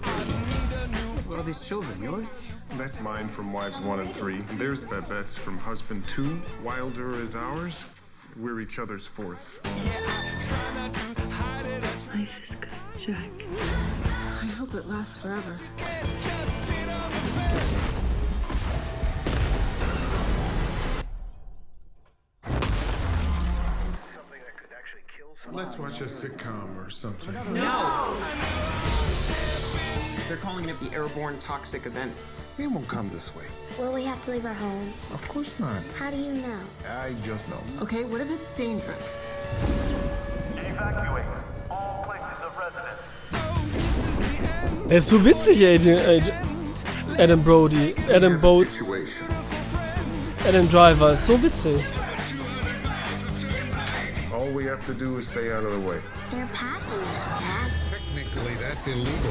What are these children? Yours? That's mine from wives one and three. There's Babette's from husband two. Wilder is ours. We're each other's fourth. Life is good, Jack. I hope it lasts forever. Let's watch a sitcom or something. No! They're calling it the airborne toxic event. It won't come this way. Will we have to leave our home? Of course not. How do you know? I just know. Okay, what if it's dangerous? Evacuate all places of residence. Er ist so witzig, Adrian, Adrian, Adam Brody. Adam Bo Situation. Adam Driver ist so witzig. All we have to do is stay out of the way. They're passing us, Dad. Technically, that's illegal.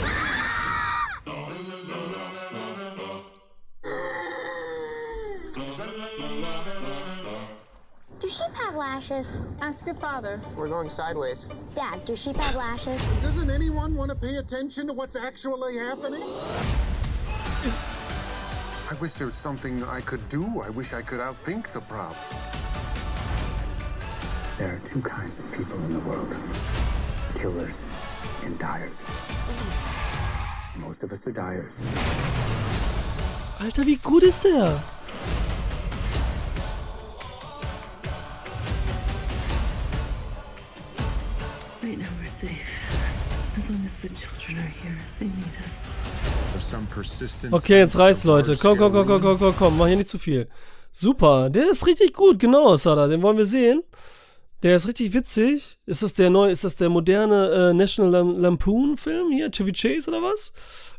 Do sheep have lashes? Ask your father. We're going sideways. Dad, do sheep have lashes? Doesn't anyone want to pay attention to what's actually happening? I wish there was something I could do. I wish I could outthink the problem. There are two kinds of people in the world killers and dyers. Most of us are dyers. Alter, wie gut ist der? Right now we're safe. As long as the children are here, they need us. Okay, jetzt reiß, Leute. Komm, komm, komm, komm, komm, komm, komm. Mach hier nicht zu viel. Super. Der ist richtig gut. Genau, Sada. Den wollen wir sehen. Der ist richtig witzig. Ist das der neue, ist das der moderne äh, National Lam Lampoon Film hier? Chevy Chase oder was?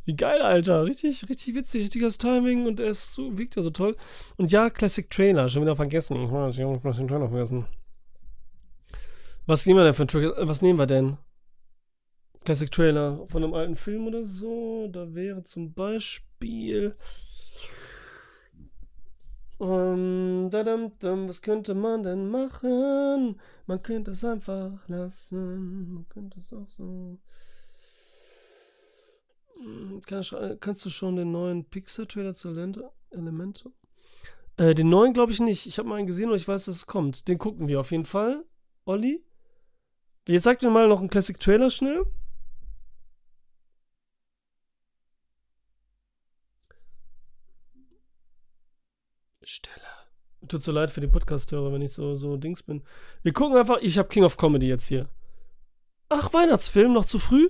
Wie geil, Alter. Richtig, richtig witzig. Richtiges Timing und er ist so, wirkt ja so toll. Und ja, Classic Trailer. Schon wieder vergessen. Ich weiß, ich habe Classic Trailer vergessen. Was nehmen wir denn für einen Trailer? Was nehmen wir denn? Classic Trailer von einem alten Film oder so. Da wäre zum Beispiel. Um, dadam, dam, was könnte man denn machen? Man könnte es einfach lassen. Man könnte es auch so. Hm, Kann, kannst du schon den neuen Pixar-Trailer zu Elemente? Äh, den neuen glaube ich nicht. Ich habe mal einen gesehen und ich weiß, dass es kommt. Den gucken wir auf jeden Fall. Olli? Jetzt sagt mir mal noch einen Classic-Trailer schnell. Stille. Tut so leid für die Podcast-Hörer, wenn ich so, so Dings bin. Wir gucken einfach, ich habe King of Comedy jetzt hier. Ach, Weihnachtsfilm, noch zu früh?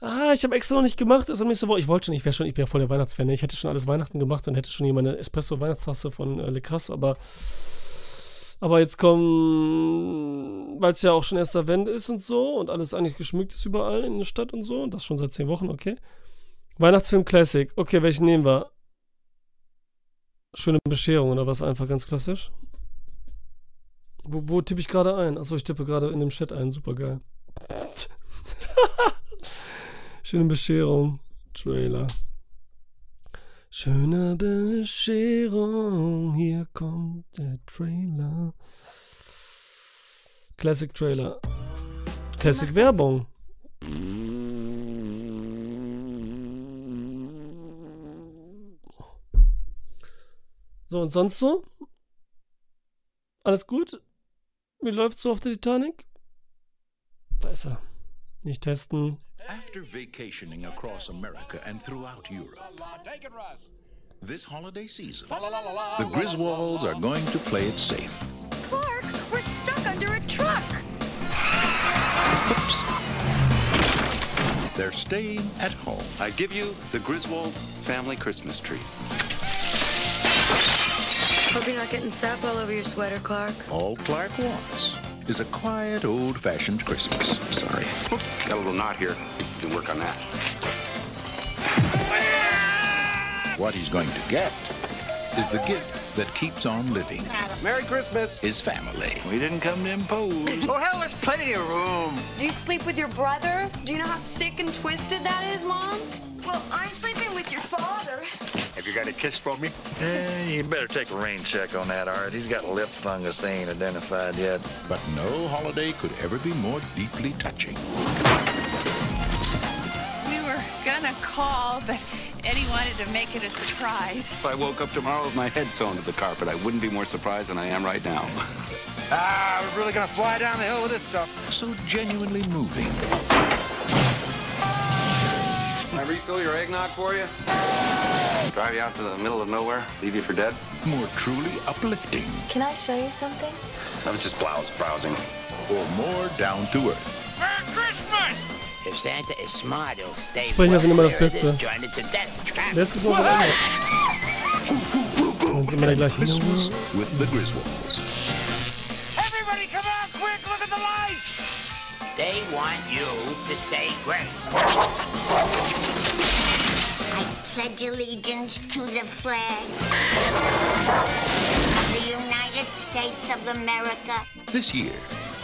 Ah, ich habe extra noch nicht gemacht, erst am nächste Woche. Ich wollte schon, ich wäre schon, ich wäre voll der Weihnachtsfan. ne? Ich hätte schon alles Weihnachten gemacht, dann hätte schon hier meine Espresso-Weihnachtstasse von äh, Le Crass, aber. Aber jetzt kommen, weil es ja auch schon erster Advent ist und so und alles eigentlich geschmückt ist überall in der Stadt und so, und das schon seit zehn Wochen, okay. Weihnachtsfilm Classic. Okay, welchen nehmen wir? Schöne Bescherung oder was einfach ganz klassisch? Wo, wo tippe ich gerade ein? Achso, ich tippe gerade in dem Chat ein. Super geil. Schöne Bescherung. Trailer. Schöne Bescherung, hier kommt der Trailer. Classic Trailer. Classic Werbung. So, und sonst so? Alles gut? Wie läuft's so auf der Titanic? Da ist er. Nicht testen. After vacationing across America and throughout Europe, this holiday season, the Griswolds are going to play it safe. Clark, we're stuck under a truck. Oops. They're staying at home. I give you the Griswold family Christmas tree. Hope you're not getting sap all over your sweater, Clark. All Clark wants is a quiet, old-fashioned Christmas. Sorry. Got a little knot here. You can work on that. What he's going to get is the gift that keeps on living. Merry Christmas. His family. We didn't come to impose. Oh, hell, there's plenty of room. Do you sleep with your brother? Do you know how sick and twisted that is, Mom? Well, I'm sleeping with your father. Have you got a kiss for me? Eh, you better take a rain check on that, Art. He's got lip fungus they ain't identified yet. But no holiday could ever be more deeply touching. We were gonna call, but Eddie wanted to make it a surprise. If I woke up tomorrow with my head sewn to the carpet, I wouldn't be more surprised than I am right now. ah, we're really gonna fly down the hill with this stuff. So genuinely moving. Can I refill your eggnog for you? Drive you out to the middle of nowhere, leave you for dead? More truly uplifting. Can I show you something? I was just blouse browsing. Or more down to earth. Merry Christmas! If Santa is smart, he'll stay Sprecher sind immer das this Beste. jointed to death trap. Wer ist das noch anders? Und immer der Christmas with the Griswolds. Everybody come on, quick, look at the lights! They want you to say grace. I pledge allegiance to the flag of the United States of America. This year,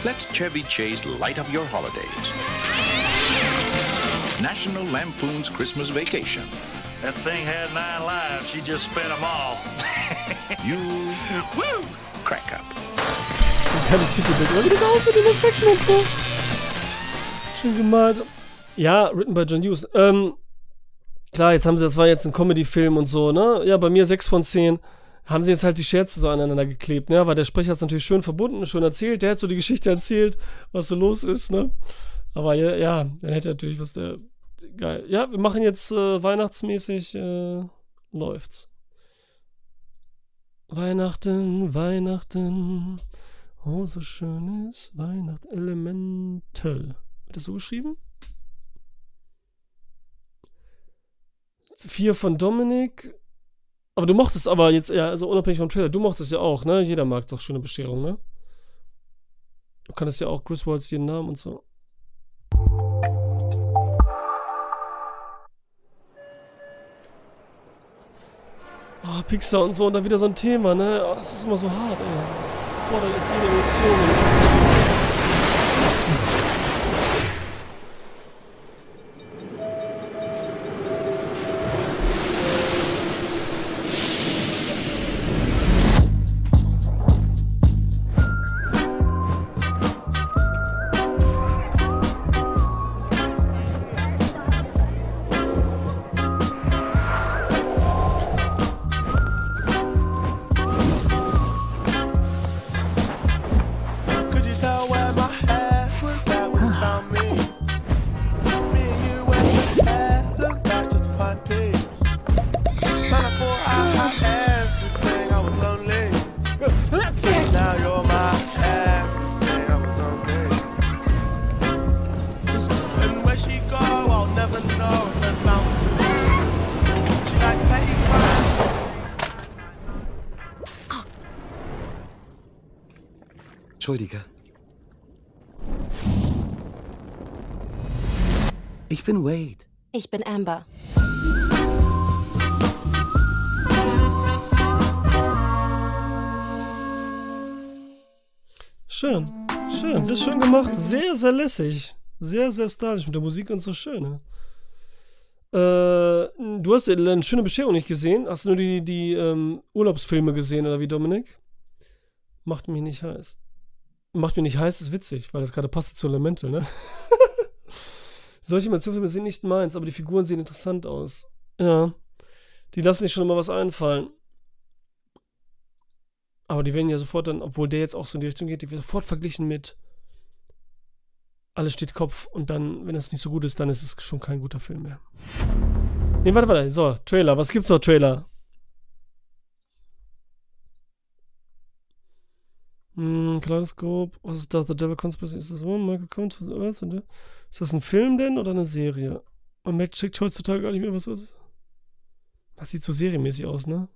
let Chevy Chase light up your holidays. National Lampoon's Christmas Vacation. That thing had nine lives. She just spent them all. You woo, crack up. Geiles Titelbild. Oder wie das aussieht, den Effekten und. Schön gemalt. Ja, written by John Hughes. Ähm, klar, jetzt haben sie, das war jetzt ein Comedy-Film und so, ne? Ja, bei mir 6 von 10. Haben sie jetzt halt die Scherze so aneinander geklebt, ne? Weil der Sprecher hat es natürlich schön verbunden, schön erzählt. Der hat so die Geschichte erzählt, was so los ist, ne? Aber ja, ja dann hätte natürlich was der. Geil. Ja, wir machen jetzt äh, weihnachtsmäßig, äh, läuft's. Weihnachten, Weihnachten. Oh, so schön ist Weihnacht. Wird das so geschrieben? Vier von Dominik. Aber du mochtest aber jetzt, ja, also unabhängig vom Trailer, du mochtest ja auch, ne? Jeder mag doch schöne Bescherung, ne? Du kannst ja auch Griswolds jeden Namen und so. Oh, Pixar und so, und dann wieder so ein Thema, ne? Oh, das ist immer so hart, ey. Das fordert echt jede Emotion. Entschuldige. Ich bin Wade. Ich bin Amber. Schön. Schön. Sehr schön gemacht. Sehr, sehr lässig. Sehr, sehr stylisch mit der Musik und so schön. Ne? Äh, du hast ja eine schöne Bescherung nicht gesehen. Hast du nur die, die ähm, Urlaubsfilme gesehen, oder wie, Dominik? Macht mich nicht heiß. Macht mich nicht heiß, ist witzig, weil das gerade passt zu Elemente, ne? Solche Animationsfilme sind nicht meins, aber die Figuren sehen interessant aus. Ja. Die lassen sich schon immer was einfallen. Aber die werden ja sofort dann, obwohl der jetzt auch so in die Richtung geht, die wird sofort verglichen mit Alles steht Kopf und dann, wenn es nicht so gut ist, dann ist es schon kein guter Film mehr. Ne, warte, warte. So, Trailer. Was gibt's noch, Trailer? Hm, Kaleidoscope. Was ist das? The Devil Conspiracy? Ist das so? Michael Comes to the Earth? Ist das ein Film denn oder eine Serie? Man merkt, checkt heutzutage gar nicht mehr, was ist. Das sieht so serienmäßig aus, ne?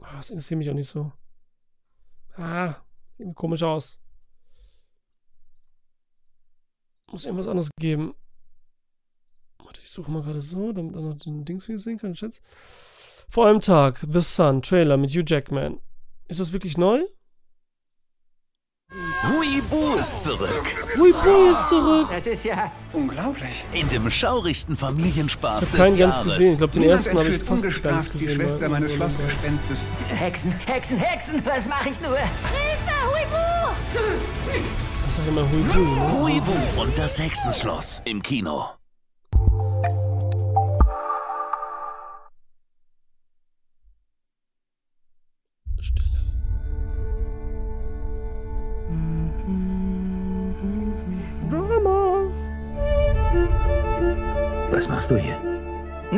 Ah, das interessiert mich auch nicht so. Ah, sieht mir komisch aus. Muss irgendwas anderes geben. Warte, ich suche mal gerade so, damit man noch den Dings wieder sehen kann, Schätz. Vor einem Tag, The Sun, Trailer mit Hugh Jackman. Ist das wirklich neu? Huibu ist zurück. Huibu ist zurück. Das ist ja unglaublich. In dem schaurigsten Familienspaß Ich habe keinen des ganz Jahres. gesehen. Ich glaube, den Niemand ersten habe ich entführt fast ganz die gesehen. Schwester weil- meines so- Schlossgespenstes. Hexen, Hexen, Hexen, was mache ich nur? Hilfe, Huibu! Ich sage immer Huibu, ne? Huibu und das Hexenschloss im Kino.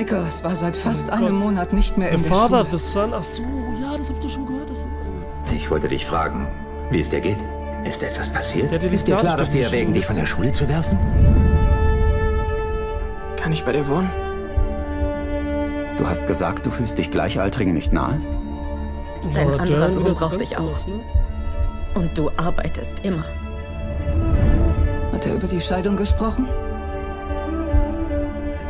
Nicholas war seit fast Oh einem Gott. Monat nicht mehr The in der Father, Schule. The Son. Ach so, ja, das habt ihr schon gehört. Das ist, Ich wollte dich fragen, wie es dir geht. Ist etwas passiert? Die ist dir klar, dass die erwägen, dich von der. Schule zu werfen? Kann ich bei dir wohnen? Du hast gesagt, du fühlst dich Gleichaltrigen nicht nahe? Ein Laura anderer Sohn braucht dich auch. anders, ne? Und du arbeitest immer. Hat er über die Scheidung gesprochen?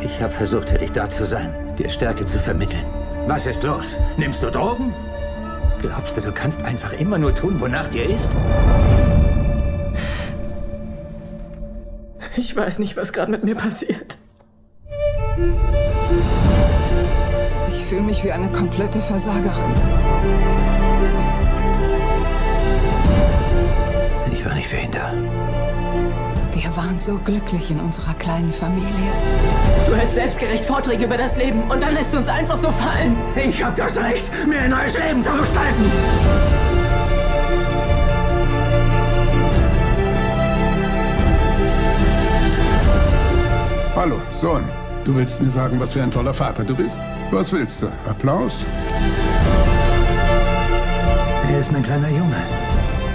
Ich habe versucht, für dich da zu sein, dir Stärke zu vermitteln. Was ist los? Nimmst du Drogen? Glaubst du, du kannst einfach immer nur tun, wonach dir ist? Ich weiß nicht, was gerade mit mir passiert. Ich fühle mich wie eine komplette Versagerin. Ich war nicht für ihn da. Wir waren so glücklich in unserer kleinen Familie. Du hältst selbstgerecht Vorträge über das Leben und dann lässt du uns einfach so fallen. Ich habe das Recht, mir ein neues Leben zu gestalten. Hallo, Sohn. Du willst mir sagen, was für ein toller Vater du bist? Was willst du? Applaus? Er ist mein kleiner Junge.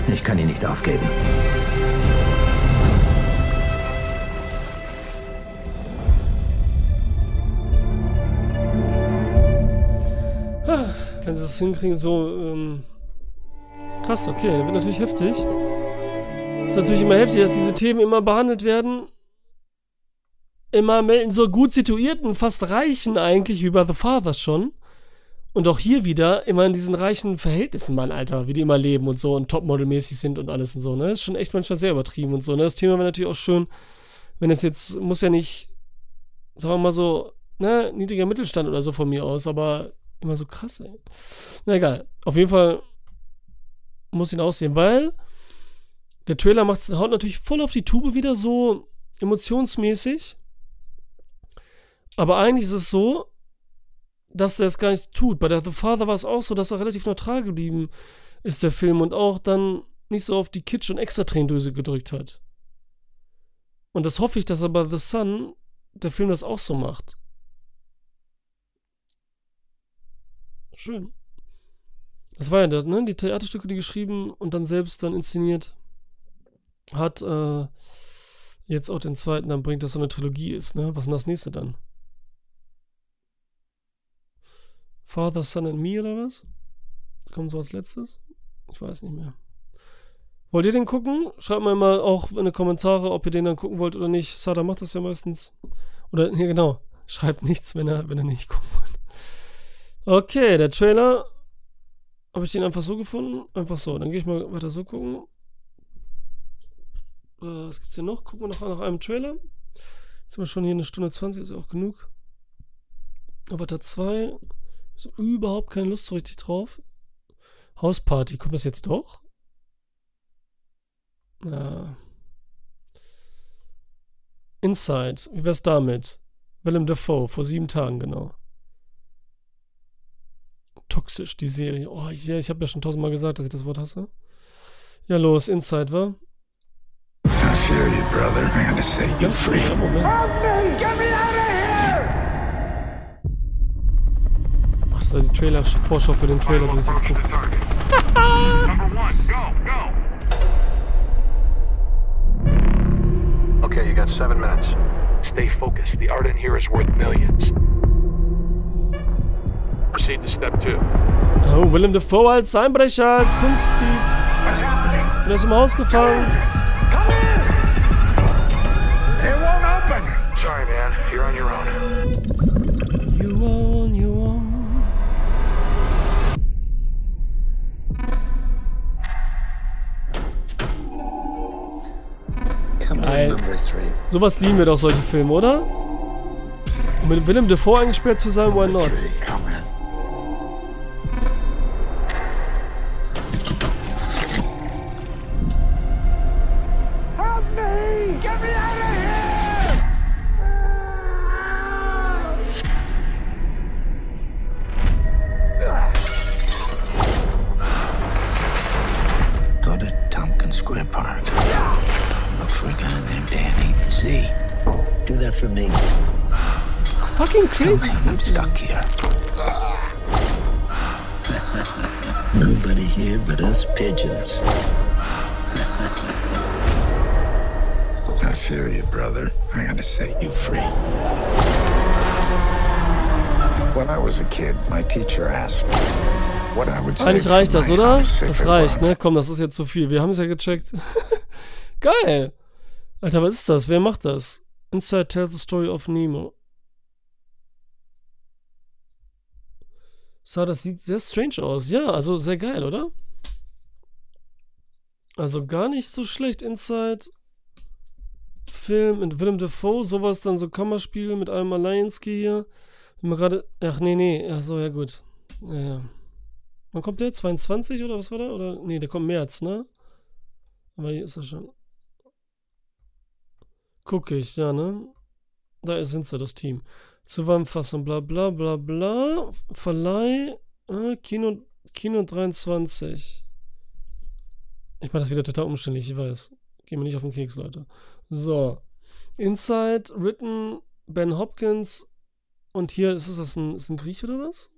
Ich kann ihn nicht aufgeben. Das hinkriegen, so, ähm, krass, okay, das wird natürlich heftig. ist natürlich immer heftig, dass diese Themen immer behandelt werden. Immer mehr in so gut situierten, fast reichen eigentlich, wie bei The Fathers schon. Und auch hier wieder immer in diesen reichen Verhältnissen, Mann, Alter, wie die immer leben und so und topmodelmäßig sind und alles und so, ne? Ist schon echt manchmal sehr übertrieben und so, ne? Das Thema wäre natürlich auch schön, wenn es jetzt, muss ja nicht, sagen wir mal so, ne, niedriger Mittelstand oder so von mir aus, aber immer so krass, ey. Na egal. Auf jeden Fall muss ihn aussehen, weil der Trailer macht, haut natürlich voll auf die Tube wieder so emotionsmäßig. Aber eigentlich ist es so, dass der es gar nicht tut. Bei der The Father war es auch so, dass er relativ neutral geblieben ist, der Film, und auch dann nicht so auf die Kitsch- und Extra-Tränendöse gedrückt hat. Und das hoffe ich, dass er bei The Sun, der Film, das auch so macht. Schön. Das war ja der, ne? Die Theaterstücke, die geschrieben und dann selbst dann inszeniert hat, äh, jetzt auch den zweiten, dann bringt das so eine Trilogie ist, ne? Was ist denn das nächste dann? Father, Son and Me oder was? Kommt so als letztes? Ich weiß nicht mehr. Wollt ihr den gucken? Schreibt mal mal auch in die Kommentare, ob ihr den dann gucken wollt oder nicht. Sada macht das ja meistens. Oder, nee, genau. Schreibt nichts, wenn er, wenn er nicht gucken wollt. Okay, der Trailer. Habe ich den einfach so gefunden? Einfach so. Dann gehe ich mal weiter so gucken. Äh, was gibt's hier noch? Gucken wir noch nach einem Trailer. Jetzt sind wir schon hier eine Stunde 20, ist ja auch genug. Avatar 2. So überhaupt keine Lust so richtig drauf. Hausparty, kommt das jetzt doch? Ja. Inside, wie wär's damit? Willem Dafoe, vor sieben Tagen, genau. Toxisch, die Serie. Oh, ja, ich habe ja schon tausendmal gesagt, dass ich das Wort hasse. Ja, los, Inside, wa? I feel you, brother. I gotta set you free. Ja, Moment. Get me out of here! Ach, das ist die Trailer-Vorschau für den Trailer, den ich jetzt gucke. Okay, you got seven minutes. Stay focused. The art in here is worth millions. Proceed to step two. Oh, Willem Dafoe als Einbrecher, als Kunstdieb. Er ist im Haus gefangen. It won't open! Sorry, man. You're on your own. You on, you on. Geil. Sowas lieben wir doch, solche Filme, oder? Und mit Willem Dafoe eingesperrt zu sein, why not? Do that for me. Fucking crazy. I'm stuck here. Nobody here but us pigeons. I feel you, brother. I gotta set you free. When I was a kid, my teacher asked me what I would say. Eigentlich reicht das, oder? Das it reicht, ne? Komm, das ist jetzt zu viel. Wir haben es ja gecheckt. Geil. Alter, was ist das? Wer macht das? Inside tells the story of Nemo. So, das sieht sehr strange aus. Ja, also sehr geil, oder? Also gar nicht so schlecht. Inside Film mit Willem Dafoe, sowas dann so Kammerspiel mit einem Allianski hier. Wenn man gerade. Ach nee, nee. Ach so, ja gut. Ja, ja. Wann kommt der? 22 oder was war da? Oder? Nee, der kommt März, ne? Aber hier ist er schon. Gucke ich, ja, ne? Da sind sie, das Team. Zusammenfassung, bla bla bla bla. Verleih, äh, Kino, Kino 23. Ich mache das wieder total umständlich, ich weiß. Geh mir nicht auf den Keks, Leute. So. Inside, written, Ben Hopkins. Und hier, ist das ein, ist ein Griech oder was?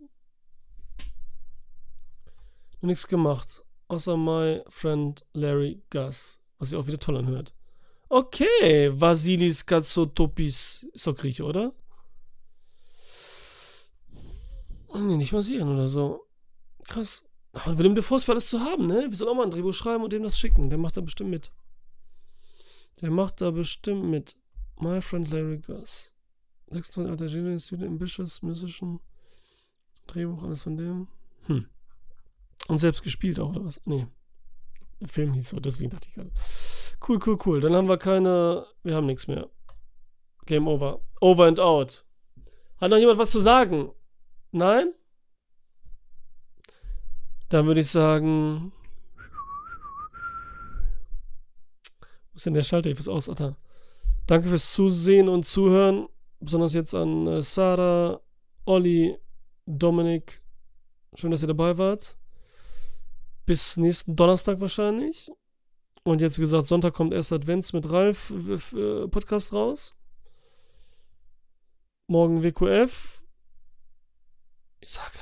Nichts gemacht. Außer my friend Larry Gus. Was sich auch wieder toll anhört. Okay, Vasilis Katsotopis. Ist doch Grieche, oder? Nee, nicht mal Syrien oder so. Krass. Und Willem Dafoe ist für alles zu haben, ne? Wir sollen auch mal ein Drehbuch schreiben und dem das schicken. Der macht da bestimmt mit. Der macht da bestimmt mit. My friend Larry Gus. 26 alter Genius, Ambitious, Musician. Drehbuch, alles von dem. Hm. Und selbst gespielt auch, oder was? Nee. Der Film hieß so, deswegen dachte ich gerade. Cool, cool, cool. Dann haben wir keine. Wir haben nichts mehr. Game over. Over and out. Hat noch jemand was zu sagen? Nein? Dann würde ich sagen. Wo ist denn der Schalter? Ich muss aus, Alter. Danke fürs Zusehen und Zuhören. Besonders jetzt an äh, Sarah, Olli, Dominik. Schön, dass ihr dabei wart. Bis nächsten Donnerstag wahrscheinlich. Und jetzt, wie gesagt, Sonntag kommt erst Advents mit Ralf äh, äh, Podcast raus. Morgen WQF. Ich sage,